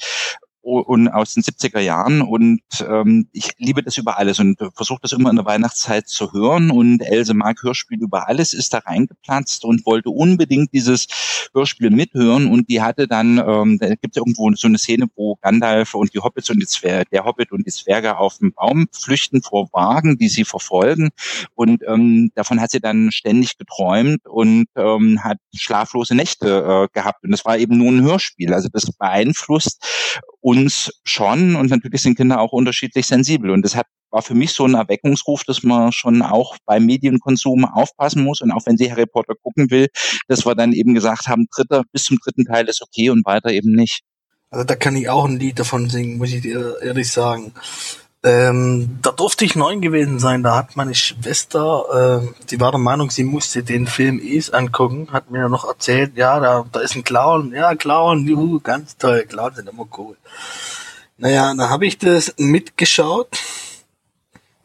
und aus den 70er Jahren und ähm, ich liebe das über alles und versuche das immer in der Weihnachtszeit zu hören und Else mag Hörspiel über alles, ist da reingeplatzt und wollte unbedingt dieses Hörspiel mithören und die hatte dann, ähm, da gibt es irgendwo so eine Szene, wo Gandalf und die Hobbits und die Zwerge, der Hobbit und die Zwerge auf dem Baum flüchten vor Wagen, die sie verfolgen und ähm, davon hat sie dann ständig geträumt und ähm, hat schlaflose Nächte äh, gehabt und das war eben nur ein Hörspiel, also das beeinflusst uns schon und natürlich sind Kinder auch unterschiedlich sensibel und das hat war für mich so ein Erweckungsruf, dass man schon auch beim Medienkonsum aufpassen muss und auch wenn sie Harry Potter gucken will, dass wir dann eben gesagt haben, dritter bis zum dritten Teil ist okay und weiter eben nicht. Also da kann ich auch ein Lied davon singen, muss ich dir ehrlich sagen. Ähm, da durfte ich neun gewesen sein. Da hat meine Schwester, äh, die war der Meinung, sie musste den Film Es angucken, hat mir noch erzählt, ja, da, da ist ein Clown, ja, Clown, juhu, ganz toll, Clowns sind immer cool. Naja, da habe ich das mitgeschaut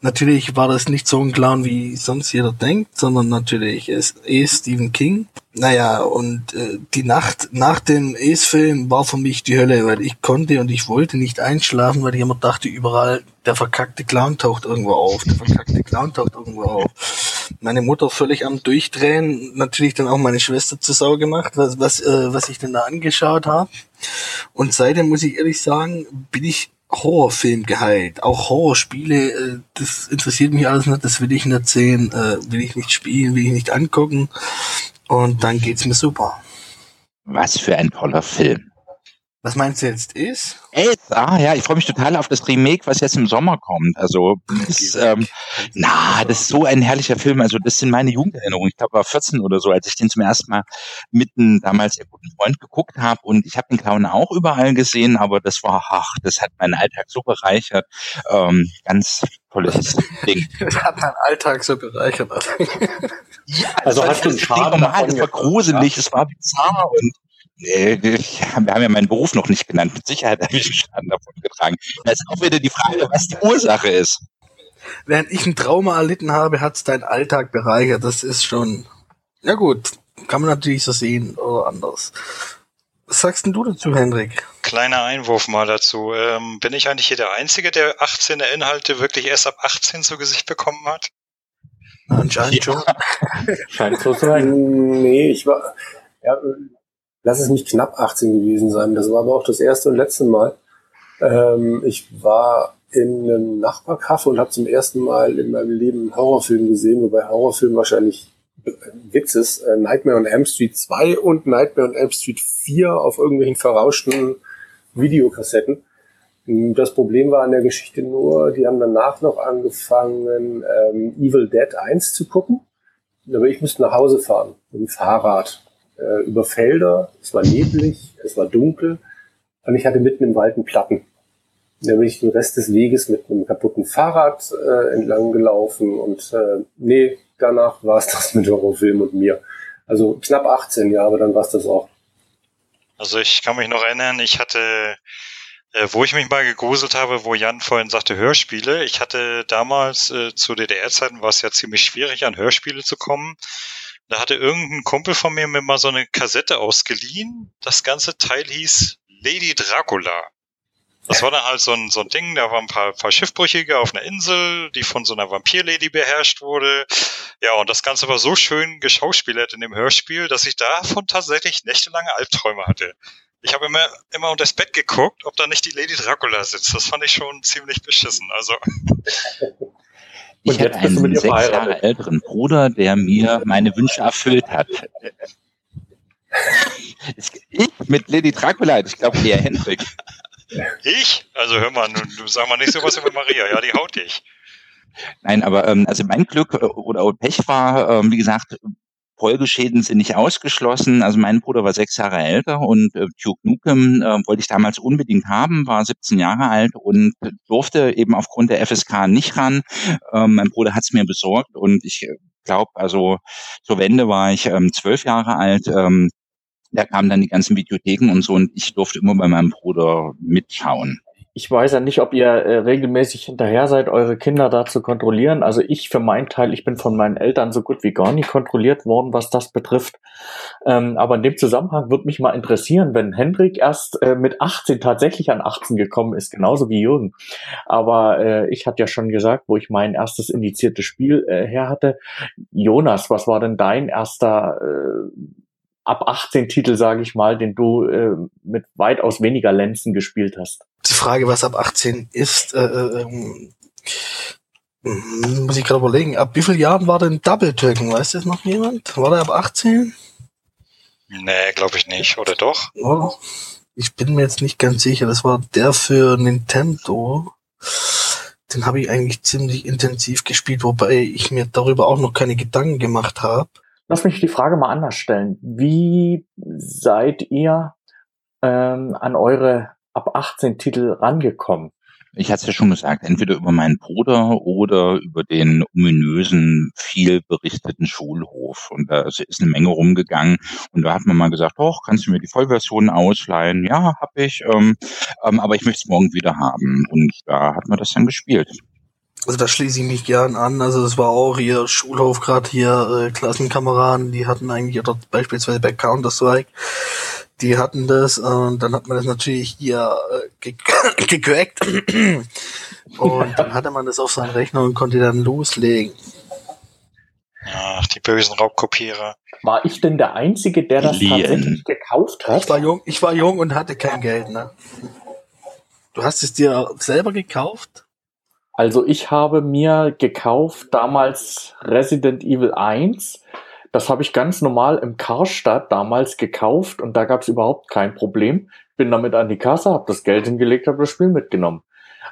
Natürlich war das nicht so ein Clown, wie sonst jeder denkt, sondern natürlich ist eh Stephen King. Naja, und äh, die Nacht nach dem Ace-Film war für mich die Hölle, weil ich konnte und ich wollte nicht einschlafen, weil ich immer dachte, überall, der verkackte Clown taucht irgendwo auf, der verkackte Clown taucht irgendwo auf. Meine Mutter völlig am Durchdrehen, natürlich dann auch meine Schwester zu Sau gemacht, was, was, äh, was ich denn da angeschaut habe. Und seitdem muss ich ehrlich sagen, bin ich Horrorfilm geheilt. Auch Horrorspiele, äh, das interessiert mich alles nicht, das will ich nicht sehen, äh, will ich nicht spielen, will ich nicht angucken. Und dann geht's mir super. Was für ein toller Film. Was meinst du jetzt ist? Ey, ah ja, ich freue mich total auf das Remake, was jetzt im Sommer kommt. Also, das, ähm, na, das ist so ein herrlicher Film. Also, das sind meine Jugenderinnerungen. Ich glaube, war 14 oder so, als ich den zum ersten Mal mit einem damals sehr guten Freund geguckt habe. Und ich habe den Clown auch überall gesehen, aber das war, ach, das hat meinen Alltag so bereichert. Ähm, ganz tolles Ding. Das hat meinen Alltag so bereichert. ja, also hast du einen Schaden normal, es war gruselig, ja. es war bizarr und äh, wir haben ja meinen Beruf noch nicht genannt. Mit Sicherheit habe ich einen Schaden davon getragen. Da ist auch wieder die Frage, was die Ursache ist. Während ich ein Trauma erlitten habe, hat es dein Alltag bereichert. Das ist schon, ja gut, kann man natürlich so sehen oder anders. Was sagst denn du dazu, Hendrik? Kleiner Einwurf mal dazu. Ähm, bin ich eigentlich hier der Einzige, der 18er Inhalte wirklich erst ab 18 zu Gesicht bekommen hat? Anscheinend schon. Scheint so zu sein. Nee, ich war, ja, lass es nicht knapp 18 gewesen sein. Das war aber auch das erste und letzte Mal. Ähm, ich war in einem Nachbarkaffee und habe zum ersten Mal in meinem Leben einen Horrorfilm gesehen, wobei Horrorfilm wahrscheinlich Witz ist. Äh, Nightmare on Elm Street 2 und Nightmare on Elm Street 4 auf irgendwelchen verrauschten Videokassetten. Das Problem war an der Geschichte nur, die haben danach noch angefangen, ähm, Evil Dead 1 zu gucken. Aber ich musste nach Hause fahren mit dem Fahrrad äh, über Felder. Es war neblig, es war dunkel und ich hatte mitten im Wald einen Platten. Da bin ich den Rest des Weges mit einem kaputten Fahrrad äh, entlang gelaufen und äh, nee, danach war es das mit Horrorfilm und mir. Also knapp 18 Jahre, dann war es das auch. Also ich kann mich noch erinnern, ich hatte, äh, wo ich mich mal gegruselt habe, wo Jan vorhin sagte Hörspiele. Ich hatte damals äh, zu DDR-Zeiten war es ja ziemlich schwierig, an Hörspiele zu kommen. Da hatte irgendein Kumpel von mir mir mal so eine Kassette ausgeliehen. Das ganze Teil hieß Lady Dracula. Das war dann halt so ein, so ein Ding, da waren ein paar, paar Schiffbrüchige auf einer Insel, die von so einer Vampirlady beherrscht wurde. Ja, und das Ganze war so schön geschauspielert in dem Hörspiel, dass ich davon tatsächlich nächtelange Albträume hatte. Ich habe immer, immer unter das Bett geguckt, ob da nicht die Lady Dracula sitzt. Das fand ich schon ziemlich beschissen. Also. Ich hatte einen sechs Jahre älteren Bruder, der mir meine Wünsche erfüllt hat. Ich mit Lady Dracula, ich glaube eher Hendrik. Ich? Also hör mal, du sag mal nicht so was über Maria, ja, die haut dich. Nein, aber ähm, also mein Glück äh, oder Pech war, ähm, wie gesagt, Folgeschäden sind nicht ausgeschlossen. Also mein Bruder war sechs Jahre älter und äh, Duke Nukem äh, wollte ich damals unbedingt haben, war 17 Jahre alt und durfte eben aufgrund der FSK nicht ran. Ähm, mein Bruder hat es mir besorgt und ich äh, glaube, also zur Wende war ich ähm, zwölf Jahre alt. Ähm, da kamen dann die ganzen Videotheken und so und ich durfte immer bei meinem Bruder mitschauen. Ich weiß ja nicht, ob ihr äh, regelmäßig hinterher seid, eure Kinder da zu kontrollieren. Also ich für meinen Teil, ich bin von meinen Eltern so gut wie gar nicht kontrolliert worden, was das betrifft. Ähm, aber in dem Zusammenhang würde mich mal interessieren, wenn Hendrik erst äh, mit 18 tatsächlich an 18 gekommen ist, genauso wie Jürgen. Aber äh, ich hatte ja schon gesagt, wo ich mein erstes indiziertes Spiel äh, her hatte. Jonas, was war denn dein erster äh, ab 18 Titel, sage ich mal, den du äh, mit weitaus weniger Lenzen gespielt hast. Die Frage, was ab 18 ist, äh, äh, ähm, muss ich gerade überlegen, ab wie vielen Jahren war denn Double Dragon? Weiß das noch jemand? War der ab 18? Nee, glaube ich nicht, oder doch? Oh, ich bin mir jetzt nicht ganz sicher. Das war der für Nintendo. Den habe ich eigentlich ziemlich intensiv gespielt, wobei ich mir darüber auch noch keine Gedanken gemacht habe. Lass mich die Frage mal anders stellen. Wie seid ihr ähm, an eure ab 18 Titel rangekommen? Ich hatte es ja schon gesagt, entweder über meinen Bruder oder über den ominösen, viel berichteten Schulhof. Und da ist eine Menge rumgegangen. Und da hat man mal gesagt, oh, kannst du mir die Vollversion ausleihen? Ja, hab ich. Ähm, ähm, aber ich möchte es morgen wieder haben. Und da hat man das dann gespielt. Also da schließe ich mich gern an. Also es war auch hier Schulhof, gerade hier äh, Klassenkameraden, die hatten eigentlich, oder beispielsweise bei Counter-Strike, die hatten das und dann hat man das natürlich hier äh, gecrackt und dann hatte man das auf seinen Rechner und konnte dann loslegen. Ach, die bösen Raubkopierer. War ich denn der Einzige, der das Lien. tatsächlich gekauft hat? Ich war jung, ich war jung und hatte kein Geld, ne? Du hast es dir selber gekauft? Also ich habe mir gekauft damals Resident Evil 1. Das habe ich ganz normal im Karstadt damals gekauft und da gab es überhaupt kein Problem. Bin damit an die Kasse, habe das Geld hingelegt, habe das Spiel mitgenommen.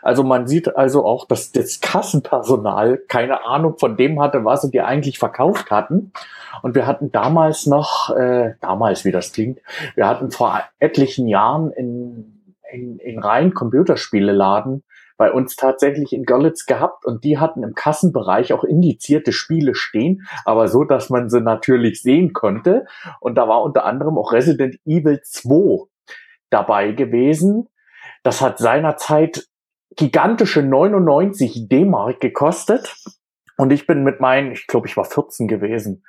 Also man sieht also auch, dass das Kassenpersonal keine Ahnung von dem hatte, was sie dir eigentlich verkauft hatten. Und wir hatten damals noch, äh, damals wie das klingt, wir hatten vor etlichen Jahren in, in, in rein Computerspieleladen bei uns tatsächlich in Görlitz gehabt und die hatten im Kassenbereich auch indizierte Spiele stehen, aber so, dass man sie natürlich sehen konnte. Und da war unter anderem auch Resident Evil 2 dabei gewesen. Das hat seinerzeit gigantische 99 D-Mark gekostet. Und ich bin mit meinen, ich glaube, ich war 14 gewesen,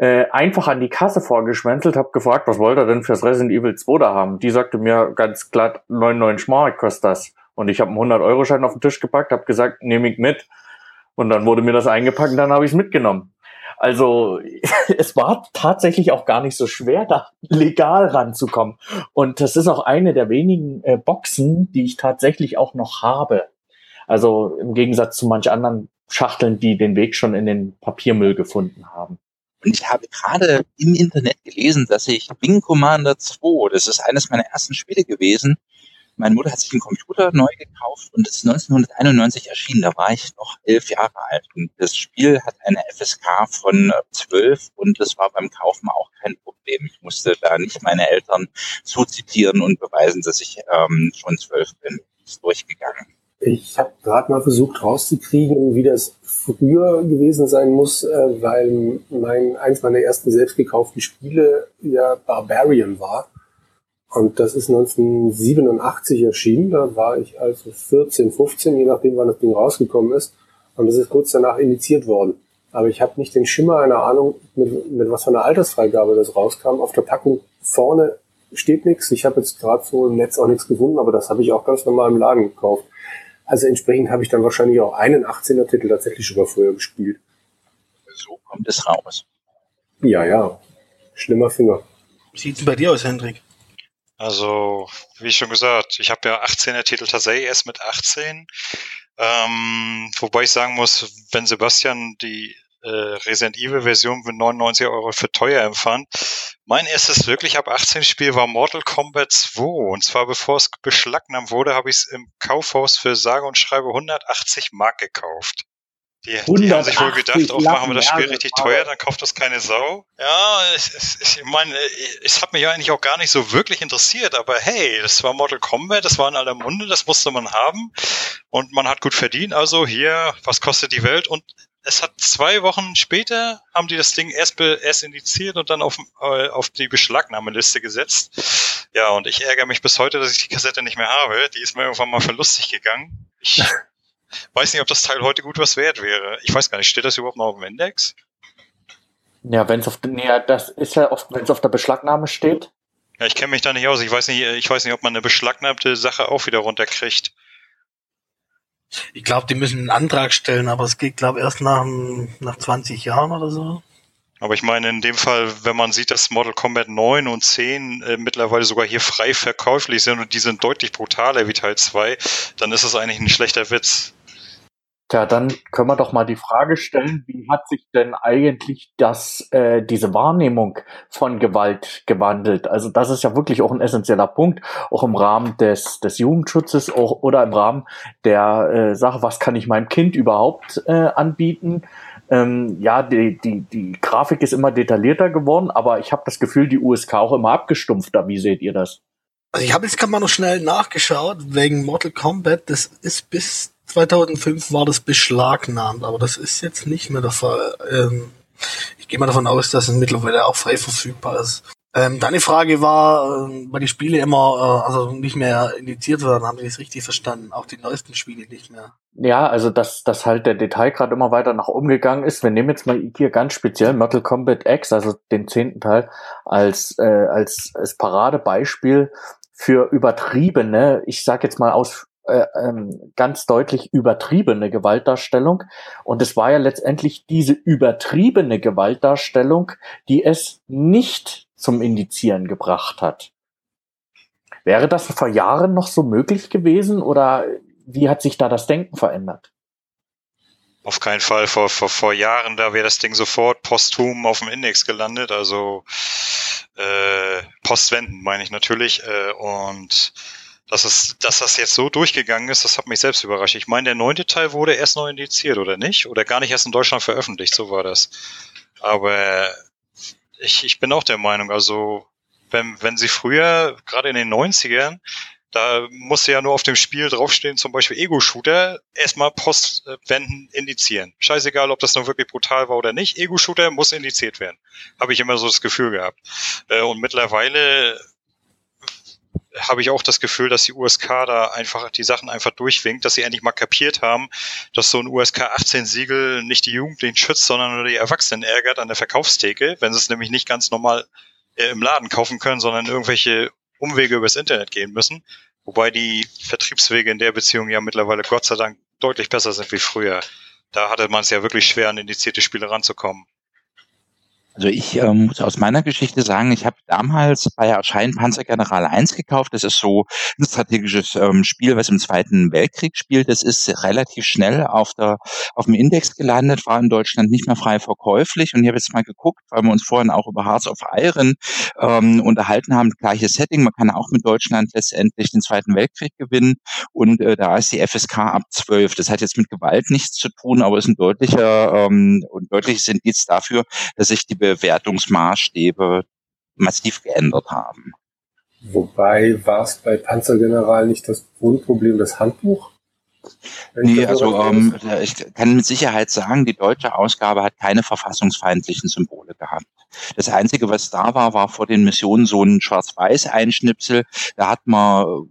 äh, einfach an die Kasse vorgeschwänzelt, habe gefragt, was wollt ihr denn fürs Resident Evil 2 da haben? Die sagte mir ganz glatt, 99 Mark kostet das. Und ich habe einen 100-Euro-Schein auf den Tisch gepackt, habe gesagt, nehme ich mit. Und dann wurde mir das eingepackt und dann habe ich es mitgenommen. Also es war tatsächlich auch gar nicht so schwer, da legal ranzukommen. Und das ist auch eine der wenigen äh, Boxen, die ich tatsächlich auch noch habe. Also im Gegensatz zu manch anderen Schachteln, die den Weg schon in den Papiermüll gefunden haben. Und ich habe gerade im Internet gelesen, dass ich Wing Commander 2, das ist eines meiner ersten Spiele gewesen, meine Mutter hat sich einen Computer neu gekauft und ist 1991 erschienen. Da war ich noch elf Jahre alt. Und das Spiel hat eine FSK von zwölf und das war beim Kaufen auch kein Problem. Ich musste da nicht meine Eltern zuzitieren und beweisen, dass ich ähm, schon zwölf bin. Ist durchgegangen. Ich habe gerade mal versucht rauszukriegen, wie das früher gewesen sein muss, äh, weil mein eins meiner ersten selbst gekauften Spiele ja Barbarian war. Und das ist 1987 erschienen. Da war ich also 14, 15, je nachdem, wann das Ding rausgekommen ist. Und das ist kurz danach initiiert worden. Aber ich habe nicht den Schimmer einer Ahnung, mit, mit was für einer Altersfreigabe das rauskam. Auf der Packung vorne steht nichts. Ich habe jetzt gerade so im Netz auch nichts gefunden, aber das habe ich auch ganz normal im Laden gekauft. Also entsprechend habe ich dann wahrscheinlich auch einen 18er Titel tatsächlich schon mal früher gespielt. So kommt es raus. Ja, ja. Schlimmer Finger. Wie sieht's bei dir aus, Hendrik? Also, wie schon gesagt, ich habe ja 18er Titel tatsächlich erst mit 18. Ähm, wobei ich sagen muss, wenn Sebastian die äh, Resident Evil Version für 99 Euro für teuer empfand. Mein erstes wirklich ab 18 Spiel war Mortal Kombat 2 und zwar bevor es beschlagnahmt wurde, habe ich es im Kaufhaus für sage und schreibe 180 Mark gekauft. Die, die haben sich wohl gedacht, auch machen wir das Spiel richtig teuer, dann kauft das keine Sau. Ja, es, es, ich meine, es hat mich eigentlich auch gar nicht so wirklich interessiert, aber hey, das war Mortal Kombat, das war in aller Munde, das musste man haben und man hat gut verdient, also hier, was kostet die Welt und es hat zwei Wochen später haben die das Ding erst, erst indiziert und dann auf, äh, auf die Beschlagnahmeliste gesetzt. Ja, und ich ärgere mich bis heute, dass ich die Kassette nicht mehr habe. Die ist mir irgendwann mal verlustig gegangen. Ich weiß nicht, ob das Teil heute gut was wert wäre. Ich weiß gar nicht, steht das überhaupt noch auf dem Index? Ja, wenn es auf nee, das ist ja oft, wenn es auf der Beschlagnahme steht. Ja, ich kenne mich da nicht aus. Ich weiß nicht, ich weiß nicht, ob man eine beschlagnahmte Sache auch wieder runterkriegt. Ich glaube, die müssen einen Antrag stellen, aber es geht, glaube ich, erst nach, nach 20 Jahren oder so. Aber ich meine, in dem Fall, wenn man sieht, dass Model Combat 9 und 10 äh, mittlerweile sogar hier frei verkäuflich sind und die sind deutlich brutaler wie Teil 2, dann ist das eigentlich ein schlechter Witz. Tja, dann können wir doch mal die Frage stellen, wie hat sich denn eigentlich das, äh, diese Wahrnehmung von Gewalt gewandelt? Also das ist ja wirklich auch ein essentieller Punkt, auch im Rahmen des, des Jugendschutzes auch, oder im Rahmen der äh, Sache, was kann ich meinem Kind überhaupt äh, anbieten? Ähm, ja, die, die, die Grafik ist immer detaillierter geworden, aber ich habe das Gefühl, die USK auch immer abgestumpfter. Wie seht ihr das? Also ich habe jetzt gerade mal noch schnell nachgeschaut, wegen Mortal Kombat, das ist bis 2005 war das beschlagnahmt, aber das ist jetzt nicht mehr der Fall. Ähm, ich gehe mal davon aus, dass es mittlerweile auch frei verfügbar ist. Ähm, deine Frage war, äh, weil die Spiele immer äh, also nicht mehr indiziert werden, haben Sie das richtig verstanden? Auch die neuesten Spiele nicht mehr. Ja, also dass, dass halt der Detailgrad immer weiter nach oben gegangen ist. Wir nehmen jetzt mal hier ganz speziell Mortal Kombat X, also den zehnten Teil, als, äh, als, als Paradebeispiel für übertriebene, ich sag jetzt mal aus äh, ähm, ganz deutlich übertriebene Gewaltdarstellung. Und es war ja letztendlich diese übertriebene Gewaltdarstellung, die es nicht zum Indizieren gebracht hat. Wäre das vor Jahren noch so möglich gewesen oder wie hat sich da das Denken verändert? Auf keinen Fall. Vor, vor, vor Jahren, da wäre das Ding sofort posthum auf dem Index gelandet, also äh, postwendend meine ich natürlich. Äh, und dass, es, dass das jetzt so durchgegangen ist, das hat mich selbst überrascht. Ich meine, der neunte Teil wurde erst neu indiziert, oder nicht? Oder gar nicht erst in Deutschland veröffentlicht, so war das. Aber ich, ich bin auch der Meinung, also wenn, wenn sie früher, gerade in den 90ern, da musste ja nur auf dem Spiel draufstehen, zum Beispiel Ego-Shooter, erstmal Postwenden indizieren. Scheißegal, ob das nun wirklich brutal war oder nicht. Ego-Shooter muss indiziert werden. Habe ich immer so das Gefühl gehabt. Äh, und mittlerweile habe ich auch das Gefühl, dass die USK da einfach die Sachen einfach durchwinkt, dass sie endlich mal kapiert haben, dass so ein USK 18 Siegel nicht die Jugendlichen schützt, sondern nur die Erwachsenen ärgert an der Verkaufstheke, wenn sie es nämlich nicht ganz normal äh, im Laden kaufen können, sondern irgendwelche Umwege übers Internet gehen müssen. Wobei die Vertriebswege in der Beziehung ja mittlerweile Gott sei Dank deutlich besser sind wie früher. Da hatte man es ja wirklich schwer, an indizierte Spiele ranzukommen. Also ich äh, muss aus meiner Geschichte sagen, ich habe damals bei Erscheinen Panzergeneral 1 gekauft. Das ist so ein strategisches ähm, Spiel, was im Zweiten Weltkrieg spielt. Das ist relativ schnell auf der auf dem Index gelandet, war in Deutschland nicht mehr frei verkäuflich. Und ich habe jetzt mal geguckt, weil wir uns vorhin auch über Hearts of Iron ähm, unterhalten haben, gleiches Setting. Man kann auch mit Deutschland letztendlich den Zweiten Weltkrieg gewinnen. Und äh, da ist die FSK ab 12. Das hat jetzt mit Gewalt nichts zu tun, aber ist ein deutlicher ähm, und deutliches Indiz dafür, dass sich die Bewertungsmaßstäbe massiv geändert haben. Wobei war es bei Panzergeneral nicht das Grundproblem das Handbuch? Nee, also ähm, ich kann mit Sicherheit sagen, die deutsche Ausgabe hat keine verfassungsfeindlichen Symbole gehabt. Das Einzige, was da war, war vor den Missionen so ein Schwarz-Weiß-Einschnipsel. Da hat man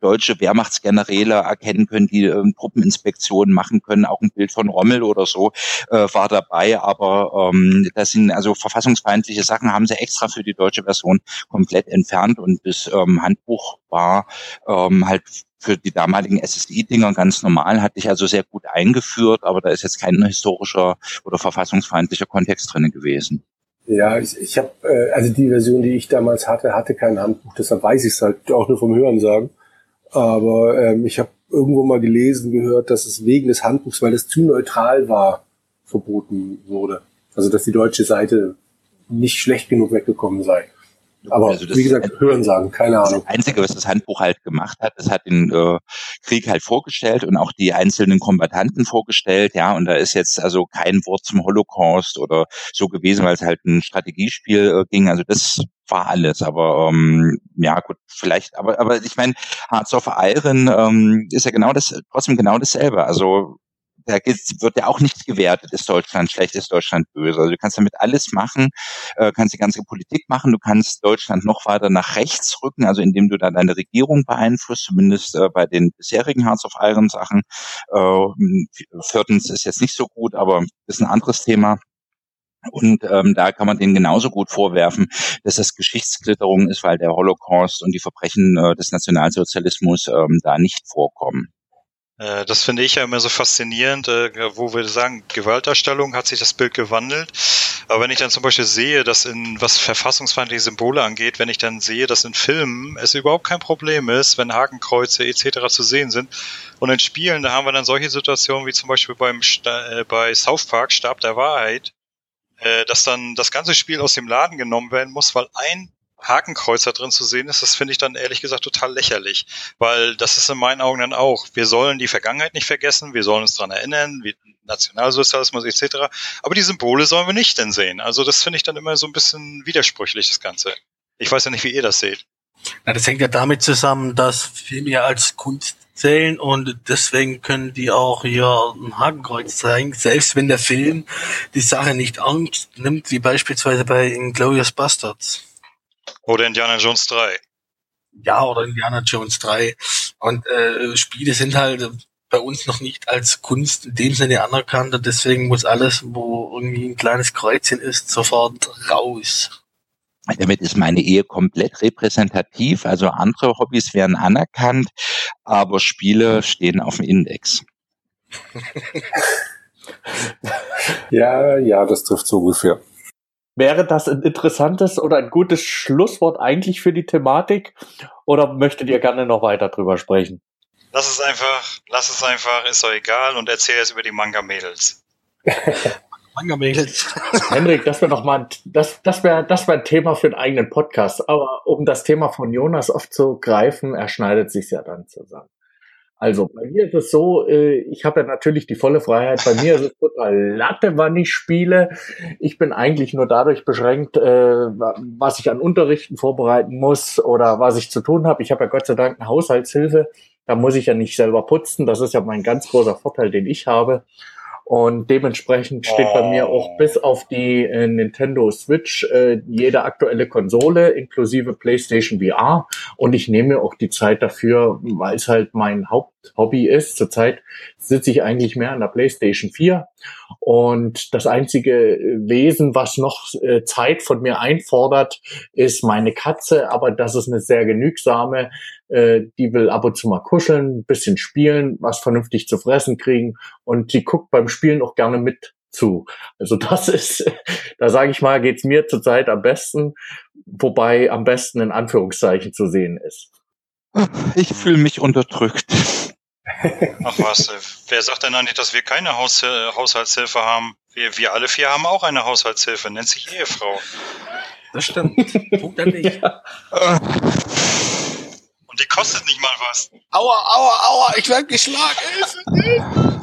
deutsche Wehrmachtsgeneräle erkennen können, die äh, Truppeninspektionen machen können. Auch ein Bild von Rommel oder so äh, war dabei. Aber ähm, das sind also verfassungsfeindliche Sachen, haben sie extra für die deutsche Version komplett entfernt. Und das ähm, Handbuch war ähm, halt für die damaligen SSI-Dinger ganz normal, hatte ich also sehr gut eingeführt, aber da ist jetzt kein historischer oder verfassungsfeindlicher Kontext drin gewesen. Ja, ich, ich habe, äh, also die Version, die ich damals hatte, hatte kein Handbuch, deshalb weiß ich es halt auch nur vom Hören sagen. Aber ähm, ich habe irgendwo mal gelesen, gehört, dass es wegen des Handbuchs, weil es zu neutral war, verboten wurde. Also dass die deutsche Seite nicht schlecht genug weggekommen sei. Aber also wie gesagt, hören sagen, keine Ahnung. Das Einzige, was das Handbuch halt gemacht hat, das hat den äh, Krieg halt vorgestellt und auch die einzelnen Kombattanten vorgestellt, ja, und da ist jetzt also kein Wort zum Holocaust oder so gewesen, weil es halt ein Strategiespiel äh, ging. Also das war alles, aber ähm, ja gut, vielleicht, aber aber ich meine, Hearts of Iron ähm, ist ja genau das, trotzdem genau dasselbe. Also da wird ja auch nichts gewertet, ist Deutschland schlecht, ist Deutschland böse. Also du kannst damit alles machen, äh, kannst die ganze Politik machen, du kannst Deutschland noch weiter nach rechts rücken, also indem du da deine Regierung beeinflusst, zumindest äh, bei den bisherigen Hearts of Iron Sachen. Äh, viertens ist jetzt nicht so gut, aber ist ein anderes Thema. Und ähm, da kann man denen genauso gut vorwerfen, dass das Geschichtsklitterung ist, weil der Holocaust und die Verbrechen äh, des Nationalsozialismus ähm, da nicht vorkommen. Äh, das finde ich ja immer so faszinierend, äh, wo wir sagen, Gewalterstellung hat sich das Bild gewandelt. Aber wenn ich dann zum Beispiel sehe, dass in was verfassungsfeindliche Symbole angeht, wenn ich dann sehe, dass in Filmen es überhaupt kein Problem ist, wenn Hakenkreuze etc. zu sehen sind. Und in Spielen, da haben wir dann solche Situationen wie zum Beispiel beim äh, bei South Park Stab der Wahrheit, dass dann das ganze Spiel aus dem Laden genommen werden muss, weil ein Hakenkreuzer drin zu sehen ist, das finde ich dann ehrlich gesagt total lächerlich, weil das ist in meinen Augen dann auch, wir sollen die Vergangenheit nicht vergessen, wir sollen uns daran erinnern, wie Nationalsozialismus etc., aber die Symbole sollen wir nicht denn sehen. Also das finde ich dann immer so ein bisschen widersprüchlich, das Ganze. Ich weiß ja nicht, wie ihr das seht. Na, das hängt ja damit zusammen, dass Filme ja als Kunst zählen und deswegen können die auch hier ein Hakenkreuz zeigen, selbst wenn der Film die Sache nicht ernst nimmt, wie beispielsweise bei Inglourious Bastards. Oder Indiana Jones 3. Ja, oder Indiana Jones 3. Und äh, Spiele sind halt bei uns noch nicht als Kunst in dem Sinne anerkannt. Und deswegen muss alles, wo irgendwie ein kleines Kreuzchen ist, sofort raus. Damit ist meine Ehe komplett repräsentativ. Also andere Hobbys werden anerkannt, aber Spiele stehen auf dem Index. ja, ja, das trifft so ungefähr. Wäre das ein interessantes oder ein gutes Schlusswort eigentlich für die Thematik? Oder möchtet ihr gerne noch weiter drüber sprechen? Lass es einfach, lass es einfach, ist doch egal und erzähl jetzt über die Manga-Mädels. Manga-Mädels. Henrik, das wäre noch mal, das, das wäre, das wäre ein Thema für einen eigenen Podcast. Aber um das Thema von Jonas aufzugreifen, er schneidet sich ja dann zusammen. Also bei mir ist es so, äh, ich habe ja natürlich die volle Freiheit. Bei mir ist es total Latte, wann ich spiele. Ich bin eigentlich nur dadurch beschränkt, äh, was ich an Unterrichten vorbereiten muss oder was ich zu tun habe. Ich habe ja Gott sei Dank eine Haushaltshilfe. Da muss ich ja nicht selber putzen. Das ist ja mein ganz großer Vorteil, den ich habe. Und dementsprechend steht bei mir auch oh. bis auf die äh, Nintendo Switch äh, jede aktuelle Konsole inklusive PlayStation VR. Und ich nehme auch die Zeit dafür, weil es halt mein Haupthobby ist. Zurzeit sitze ich eigentlich mehr an der PlayStation 4. Und das einzige Wesen, was noch äh, Zeit von mir einfordert, ist meine Katze. Aber das ist eine sehr genügsame. Äh, die will ab und zu mal kuscheln, ein bisschen spielen, was vernünftig zu fressen kriegen und die guckt beim Spielen auch gerne mit zu. Also das ist, da sage ich mal, geht's mir zurzeit am besten, wobei am besten in Anführungszeichen zu sehen ist. Ich fühle mich unterdrückt. Ach was, äh, wer sagt denn eigentlich, dass wir keine Haus äh, Haushaltshilfe haben? Wir, wir alle vier haben auch eine Haushaltshilfe, nennt sich Ehefrau. Das stimmt. Punkt an dich. Und die kostet nicht mal was. Aua, aua, aua, ich werde geschlagen.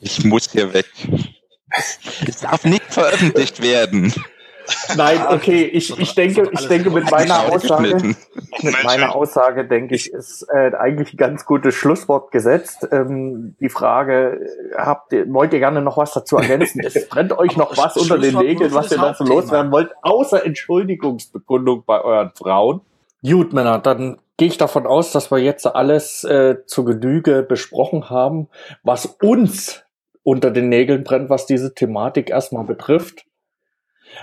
Ich muss hier weg. Es darf nicht veröffentlicht werden. Nein, okay, ich, ich denke, ich denke mit meiner Aussage, mit meiner Aussage denke ich, ist äh, eigentlich ein ganz gutes Schlusswort gesetzt. Ähm, die Frage, habt ihr, wollt ihr gerne noch was dazu ergänzen? Es brennt euch noch was unter den Nägeln, was ihr dazu loswerden wollt, außer Entschuldigungsbekundung bei euren Frauen? Gut, Männer, dann gehe ich davon aus, dass wir jetzt alles äh, zu Genüge besprochen haben, was uns unter den Nägeln brennt, was diese Thematik erstmal betrifft.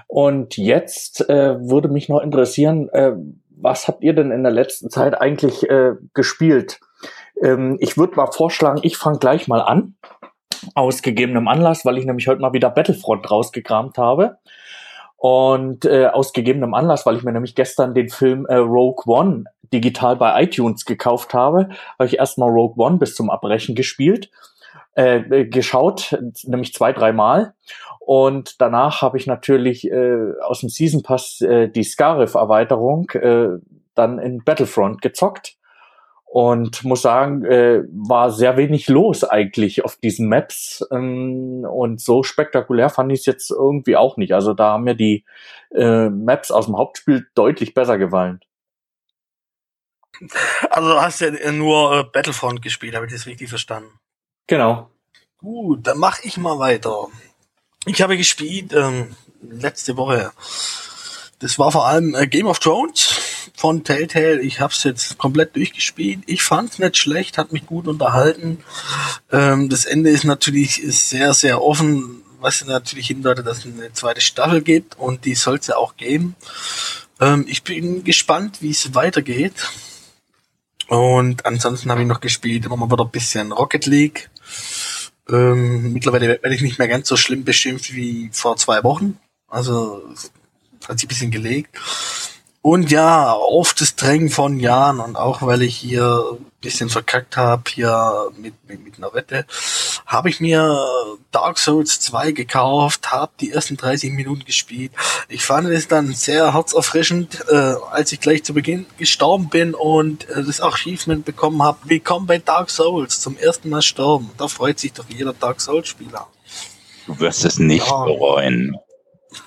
Und jetzt äh, würde mich noch interessieren, äh, was habt ihr denn in der letzten Zeit eigentlich äh, gespielt? Ähm, ich würde mal vorschlagen, ich fange gleich mal an, aus gegebenem Anlass, weil ich nämlich heute mal wieder Battlefront rausgekramt habe. Und äh, aus gegebenem Anlass, weil ich mir nämlich gestern den Film äh, Rogue One digital bei iTunes gekauft habe, habe ich erstmal Rogue One bis zum Abbrechen gespielt, äh, äh, geschaut, nämlich zwei, dreimal. Und danach habe ich natürlich äh, aus dem Season Pass äh, die Scarif-Erweiterung äh, dann in Battlefront gezockt. Und muss sagen, äh, war sehr wenig los eigentlich auf diesen Maps. Ähm, und so spektakulär fand ich es jetzt irgendwie auch nicht. Also da haben mir die äh, Maps aus dem Hauptspiel deutlich besser gefallen. Also du hast ja nur äh, Battlefront gespielt, habe ich das richtig verstanden? Genau. Gut, dann mache ich mal weiter. Ich habe gespielt ähm, letzte Woche. Das war vor allem äh, Game of Thrones von Telltale. Ich habe es jetzt komplett durchgespielt. Ich fand es nicht schlecht, hat mich gut unterhalten. Ähm, das Ende ist natürlich ist sehr, sehr offen, was natürlich hindeutet, dass es eine zweite Staffel gibt und die soll es ja auch geben. Ähm, ich bin gespannt, wie es weitergeht. Und ansonsten habe ich noch gespielt, immer mal wieder ein bisschen Rocket League. Ähm, mittlerweile werde ich nicht mehr ganz so schlimm beschimpft wie vor zwei Wochen. Also hat sich ein bisschen gelegt. Und ja, auf das Drängen von Jahren und auch weil ich hier ein bisschen verkackt habe, hier mit, mit, mit einer Wette, habe ich mir Dark Souls 2 gekauft, habe die ersten 30 Minuten gespielt. Ich fand es dann sehr herzerfrischend, äh, als ich gleich zu Beginn gestorben bin und äh, das Achievement bekommen habe, willkommen bei Dark Souls, zum ersten Mal sterben. Da freut sich doch jeder Dark Souls-Spieler. Du wirst es nicht Ja. bereuen.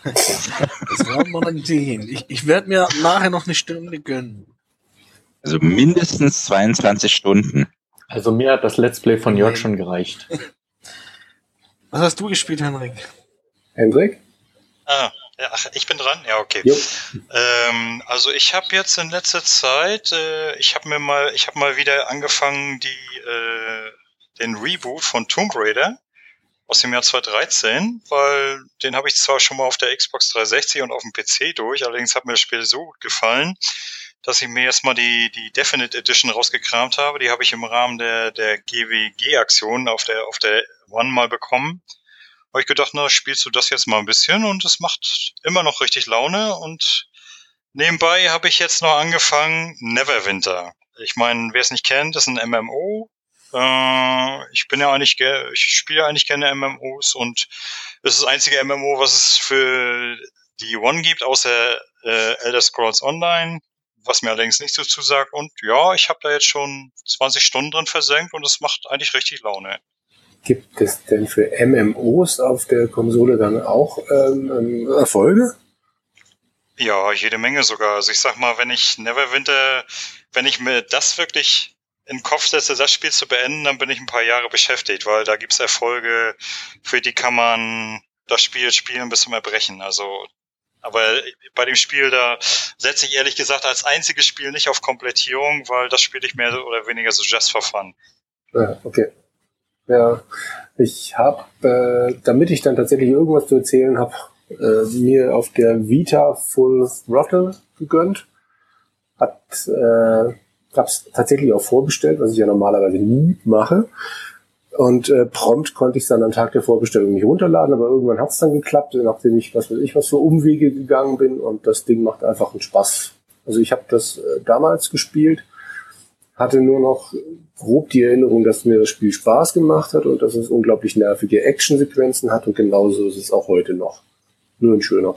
Das dann sehen. Ich, ich werde mir nachher noch eine Stunde gönnen. Also mindestens 22 Stunden. Also mir hat das Let's Play von Jörg schon gereicht. Was hast du gespielt, Henrik? Hendrik? Ah, ja, ach, ich bin dran? Ja, okay. Ähm, also ich habe jetzt in letzter Zeit, äh, ich habe mir mal, ich habe mal wieder angefangen, die äh, den Reboot von Tomb Raider aus dem Jahr 2013, weil den habe ich zwar schon mal auf der Xbox 360 und auf dem PC durch, allerdings hat mir das Spiel so gut gefallen, dass ich mir jetzt mal die, die Definite Edition rausgekramt habe. Die habe ich im Rahmen der, der GWG-Aktion auf der, auf der One mal bekommen. Habe ich gedacht, na, spielst du das jetzt mal ein bisschen und es macht immer noch richtig Laune und nebenbei habe ich jetzt noch angefangen Neverwinter. Ich meine, wer es nicht kennt, ist ein MMO. Äh, ich bin ja eigentlich, ge- ich spiele eigentlich gerne MMOs und es ist das einzige MMO, was es für die One gibt, außer äh, Elder Scrolls Online, was mir allerdings nicht so zusagt. Und ja, ich habe da jetzt schon 20 Stunden drin versenkt und es macht eigentlich richtig Laune. Gibt es denn für MMOs auf der Konsole dann auch ähm, ähm, Erfolge? Ja, jede Menge sogar. Also ich sag mal, wenn ich Neverwinter, wenn ich mir das wirklich in den Kopf setze, das Spiel zu beenden, dann bin ich ein paar Jahre beschäftigt, weil da gibt's Erfolge, für die kann man das Spiel spielen bis zum Erbrechen. Also, aber bei dem Spiel da setze ich ehrlich gesagt als einziges Spiel nicht auf Komplettierung, weil das spiele ich mehr oder weniger so just for fun. Ja, okay. Ja, ich habe, äh, damit ich dann tatsächlich irgendwas zu erzählen habe, äh, mir auf der Vita Full Throttle gegönnt. Hat, äh, hab's tatsächlich auch vorbestellt, was ich ja normalerweise nie mache. Und äh, prompt konnte ich es dann am Tag der Vorbestellung nicht runterladen, aber irgendwann hat es dann geklappt, nachdem ich, was weiß ich, was für Umwege gegangen bin und das Ding macht einfach einen Spaß. Also ich habe das äh, damals gespielt, hatte nur noch grob die Erinnerung, dass mir das Spiel Spaß gemacht hat und dass es unglaublich nervige Actionsequenzen hat und genauso ist es auch heute noch. Nur ein schöner.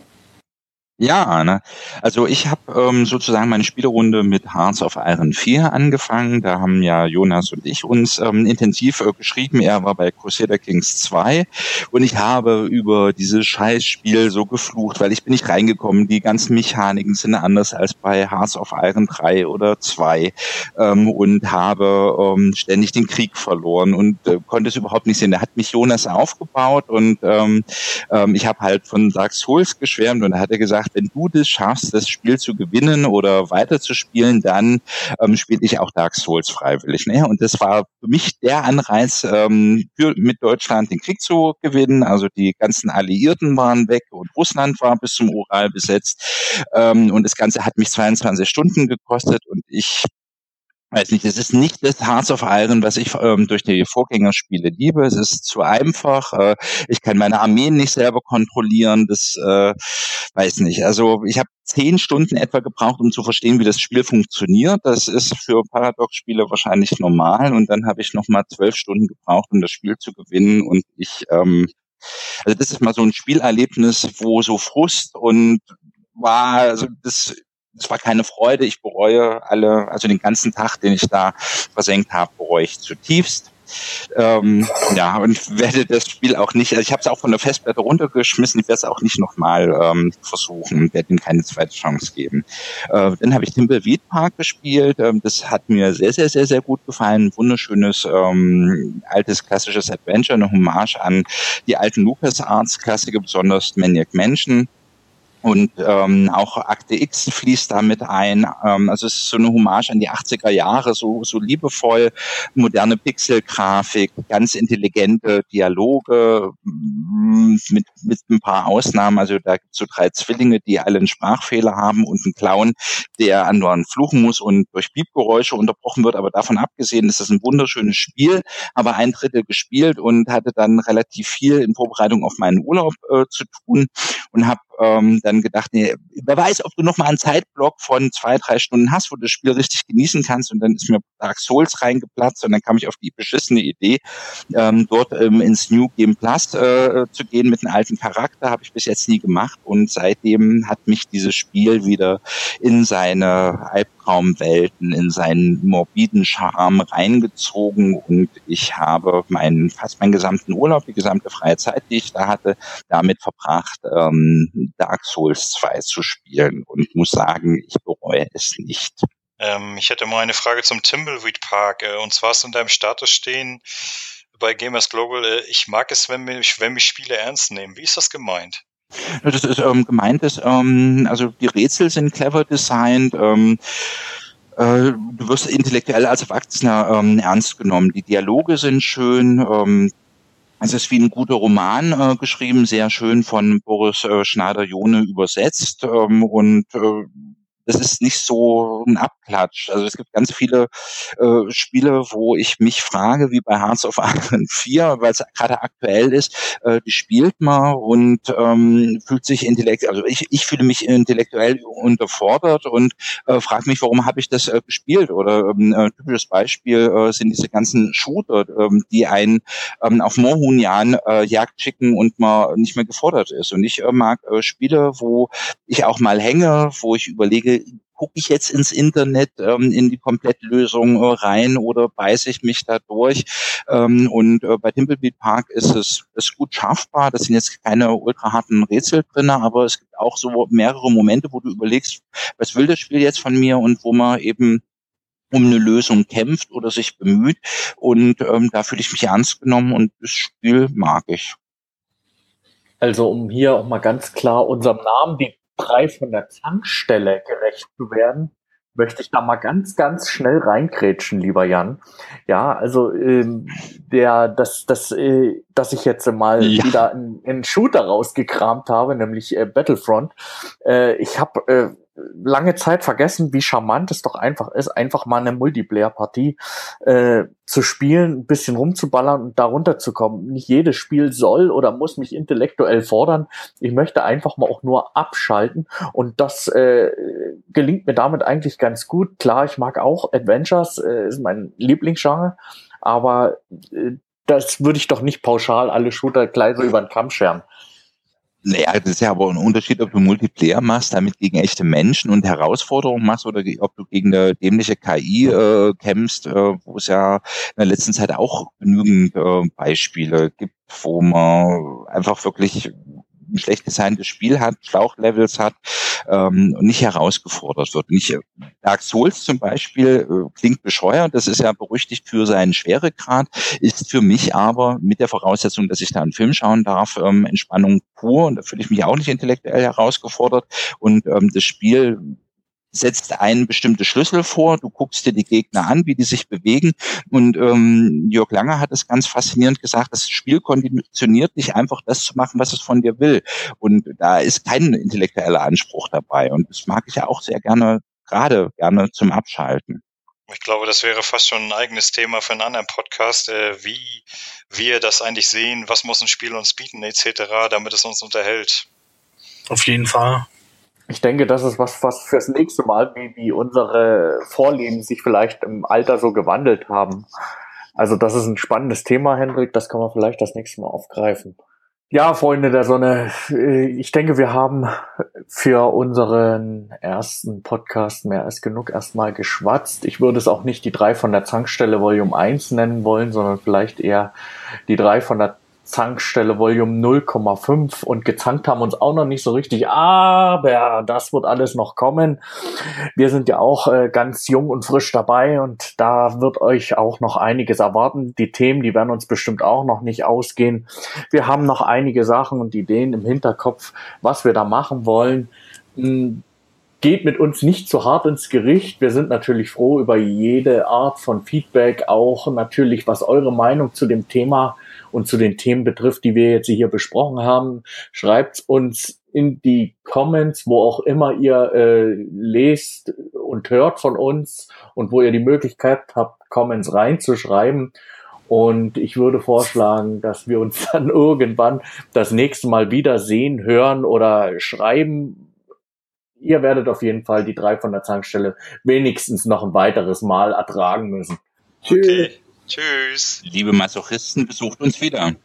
Ja, ne? also ich habe ähm, sozusagen meine Spielerunde mit Hearts of Iron 4 angefangen. Da haben ja Jonas und ich uns ähm, intensiv äh, geschrieben. Er war bei Crusader Kings 2 und ich habe über dieses Scheißspiel so geflucht, weil ich bin nicht reingekommen. Die ganzen Mechaniken sind anders als bei Hearts of Iron 3 oder 2 ähm, und habe ähm, ständig den Krieg verloren und äh, konnte es überhaupt nicht sehen. Da hat mich Jonas aufgebaut und ähm, ähm, ich habe halt von Dark Souls geschwärmt und da hat er gesagt, wenn du das schaffst, das Spiel zu gewinnen oder weiterzuspielen, dann ähm, spiele ich auch Dark Souls freiwillig. Ne? Und das war für mich der Anreiz, ähm, für, mit Deutschland den Krieg zu gewinnen. Also die ganzen Alliierten waren weg und Russland war bis zum Ural besetzt. Ähm, und das Ganze hat mich 22 Stunden gekostet und ich weiß nicht, es ist nicht das Hearts of Iron, was ich ähm, durch die Vorgängerspiele liebe. Es ist zu einfach. Äh, ich kann meine Armeen nicht selber kontrollieren. Das äh, weiß nicht. Also ich habe zehn Stunden etwa gebraucht, um zu verstehen, wie das Spiel funktioniert. Das ist für Paradox-Spiele wahrscheinlich normal. Und dann habe ich noch mal zwölf Stunden gebraucht, um das Spiel zu gewinnen. Und ich, ähm, also das ist mal so ein Spielerlebnis, wo so Frust und war, also das es war keine Freude. Ich bereue alle, also den ganzen Tag, den ich da versenkt habe, bereue ich zutiefst. Ähm, ja, und werde das Spiel auch nicht, also ich habe es auch von der Festplatte runtergeschmissen, ich werde es auch nicht nochmal ähm, versuchen, werde ihm keine zweite Chance geben. Äh, dann habe ich Timbleweed Park gespielt, ähm, das hat mir sehr, sehr, sehr, sehr gut gefallen. Wunderschönes, ähm, altes, klassisches Adventure, eine Hommage an die alten LucasArts-Klassiker, besonders Maniac Mansion. Und ähm, auch Akte X fließt damit ein. Ähm, also es ist so eine Hommage an die 80er Jahre, so, so liebevoll, moderne Pixelgrafik, ganz intelligente Dialoge mm, mit, mit ein paar Ausnahmen. Also da gibt es so drei Zwillinge, die alle einen Sprachfehler haben und einen Clown, der andauernd fluchen muss und durch Piepgeräusche unterbrochen wird. Aber davon abgesehen ist das ein wunderschönes Spiel, aber ein Drittel gespielt und hatte dann relativ viel in Vorbereitung auf meinen Urlaub äh, zu tun und habe ähm, dann gedacht, nee, wer weiß, ob du noch mal einen Zeitblock von zwei, drei Stunden hast, wo du das Spiel richtig genießen kannst. Und dann ist mir Dark Souls reingeplatzt und dann kam ich auf die beschissene Idee, ähm, dort ähm, ins New Game Plus äh, zu gehen mit einem alten Charakter. Habe ich bis jetzt nie gemacht und seitdem hat mich dieses Spiel wieder in seine Albtraumwelten, in seinen morbiden Charme reingezogen und ich habe meinen fast meinen gesamten Urlaub, die gesamte freie Zeit, die ich da hatte, damit verbracht, ähm, Dark Souls 2 zu spielen und muss sagen, ich bereue es nicht. Ähm, ich hätte mal eine Frage zum Timbleweed Park. Äh, und zwar ist in deinem Status stehen bei Gamers Global, äh, ich mag es, wenn mich, wenn mich Spiele ernst nehmen. Wie ist das gemeint? Das ist ähm, gemeint, ist, ähm, also die Rätsel sind clever designt. Ähm, äh, du wirst intellektuell als Erwachsener ähm, ernst genommen. Die Dialoge sind schön. Ähm, es ist wie ein guter Roman äh, geschrieben, sehr schön von Boris äh, Schneider-Jone übersetzt ähm, und äh, das ist nicht so ein Abklatsch. Also es gibt ganz viele äh, Spiele, wo ich mich frage, wie bei Hearts of Iron 4, weil es gerade aktuell ist, äh, die spielt man und ähm, fühlt sich intellektuell, also ich, ich fühle mich intellektuell unterfordert und äh, frage mich, warum habe ich das äh, gespielt? Oder ähm, äh, typisches Beispiel äh, sind diese ganzen Shooter, ähm, die einen ähm, auf Moorhuhn äh, Jagd schicken und man nicht mehr gefordert ist. Und ich äh, mag äh, Spiele, wo ich auch mal hänge, wo ich überlege, gucke ich jetzt ins Internet ähm, in die Komplettlösung äh, rein oder beiße ich mich da durch? Ähm, und äh, bei Timbleweed Park ist es ist gut schaffbar. Das sind jetzt keine ultra harten Rätsel drin, aber es gibt auch so mehrere Momente, wo du überlegst, was will das Spiel jetzt von mir und wo man eben um eine Lösung kämpft oder sich bemüht. Und ähm, da fühle ich mich ernst genommen und das Spiel mag ich. Also um hier auch mal ganz klar unserem Namen die frei von der Tankstelle gerecht zu werden, möchte ich da mal ganz, ganz schnell reinkrätschen, lieber Jan. Ja, also ähm, der, das, das, äh, dass ich jetzt mal ja. wieder einen, einen Shooter rausgekramt habe, nämlich äh, Battlefront. Äh, ich habe äh, lange Zeit vergessen, wie charmant es doch einfach ist, einfach mal eine Multiplayer-Partie äh, zu spielen, ein bisschen rumzuballern und darunter zu kommen. Nicht jedes Spiel soll oder muss mich intellektuell fordern. Ich möchte einfach mal auch nur abschalten und das äh, gelingt mir damit eigentlich ganz gut. Klar, ich mag auch Adventures, äh, ist mein Lieblingsgenre, aber äh, das würde ich doch nicht pauschal alle Shooter gleich so über den Kamm scheren. Naja, das ist ja aber ein Unterschied, ob du Multiplayer machst, damit gegen echte Menschen und Herausforderungen machst oder ob du gegen eine dämliche KI äh, kämpfst, äh, wo es ja in der letzten Zeit auch genügend äh, Beispiele gibt, wo man einfach wirklich ein schlecht designtes Spiel hat, Schlauchlevels hat ähm, und nicht herausgefordert wird. Nicht, Dark Souls zum Beispiel äh, klingt bescheuert, das ist ja berüchtigt für seinen Schweregrad, ist für mich aber mit der Voraussetzung, dass ich da einen Film schauen darf, ähm, Entspannung pur und da fühle ich mich auch nicht intellektuell herausgefordert und ähm, das Spiel setzt einen bestimmte Schlüssel vor, du guckst dir die Gegner an, wie die sich bewegen. Und ähm, Jörg Langer hat es ganz faszinierend gesagt, das Spiel konditioniert dich einfach das zu machen, was es von dir will. Und da ist kein intellektueller Anspruch dabei. Und das mag ich ja auch sehr gerne, gerade gerne zum Abschalten. Ich glaube, das wäre fast schon ein eigenes Thema für einen anderen Podcast, äh, wie wir das eigentlich sehen, was muss ein Spiel uns bieten, etc., damit es uns unterhält. Auf jeden Fall ich denke, das ist was, was fürs nächste Mal, wie, wie unsere Vorlieben sich vielleicht im Alter so gewandelt haben. Also das ist ein spannendes Thema, Hendrik, das kann man vielleicht das nächste Mal aufgreifen. Ja, Freunde der Sonne, ich denke, wir haben für unseren ersten Podcast mehr als genug erstmal geschwatzt. Ich würde es auch nicht die drei von der Zankstelle Volume 1 nennen wollen, sondern vielleicht eher die drei von der Zankstelle Volume 0,5 und gezankt haben uns auch noch nicht so richtig, aber das wird alles noch kommen. Wir sind ja auch äh, ganz jung und frisch dabei und da wird euch auch noch einiges erwarten. Die Themen, die werden uns bestimmt auch noch nicht ausgehen. Wir haben noch einige Sachen und Ideen im Hinterkopf, was wir da machen wollen. Hm, geht mit uns nicht zu hart ins Gericht. Wir sind natürlich froh über jede Art von Feedback, auch natürlich, was eure Meinung zu dem Thema und zu den Themen betrifft, die wir jetzt hier besprochen haben. Schreibt uns in die Comments, wo auch immer ihr äh, lest und hört von uns und wo ihr die Möglichkeit habt, Comments reinzuschreiben. Und ich würde vorschlagen, dass wir uns dann irgendwann das nächste Mal wieder sehen, hören oder schreiben. Ihr werdet auf jeden Fall die drei von der Zankstelle wenigstens noch ein weiteres Mal ertragen müssen. Tschüss. Okay. Tschüss. Liebe Masochisten, besucht uns wieder.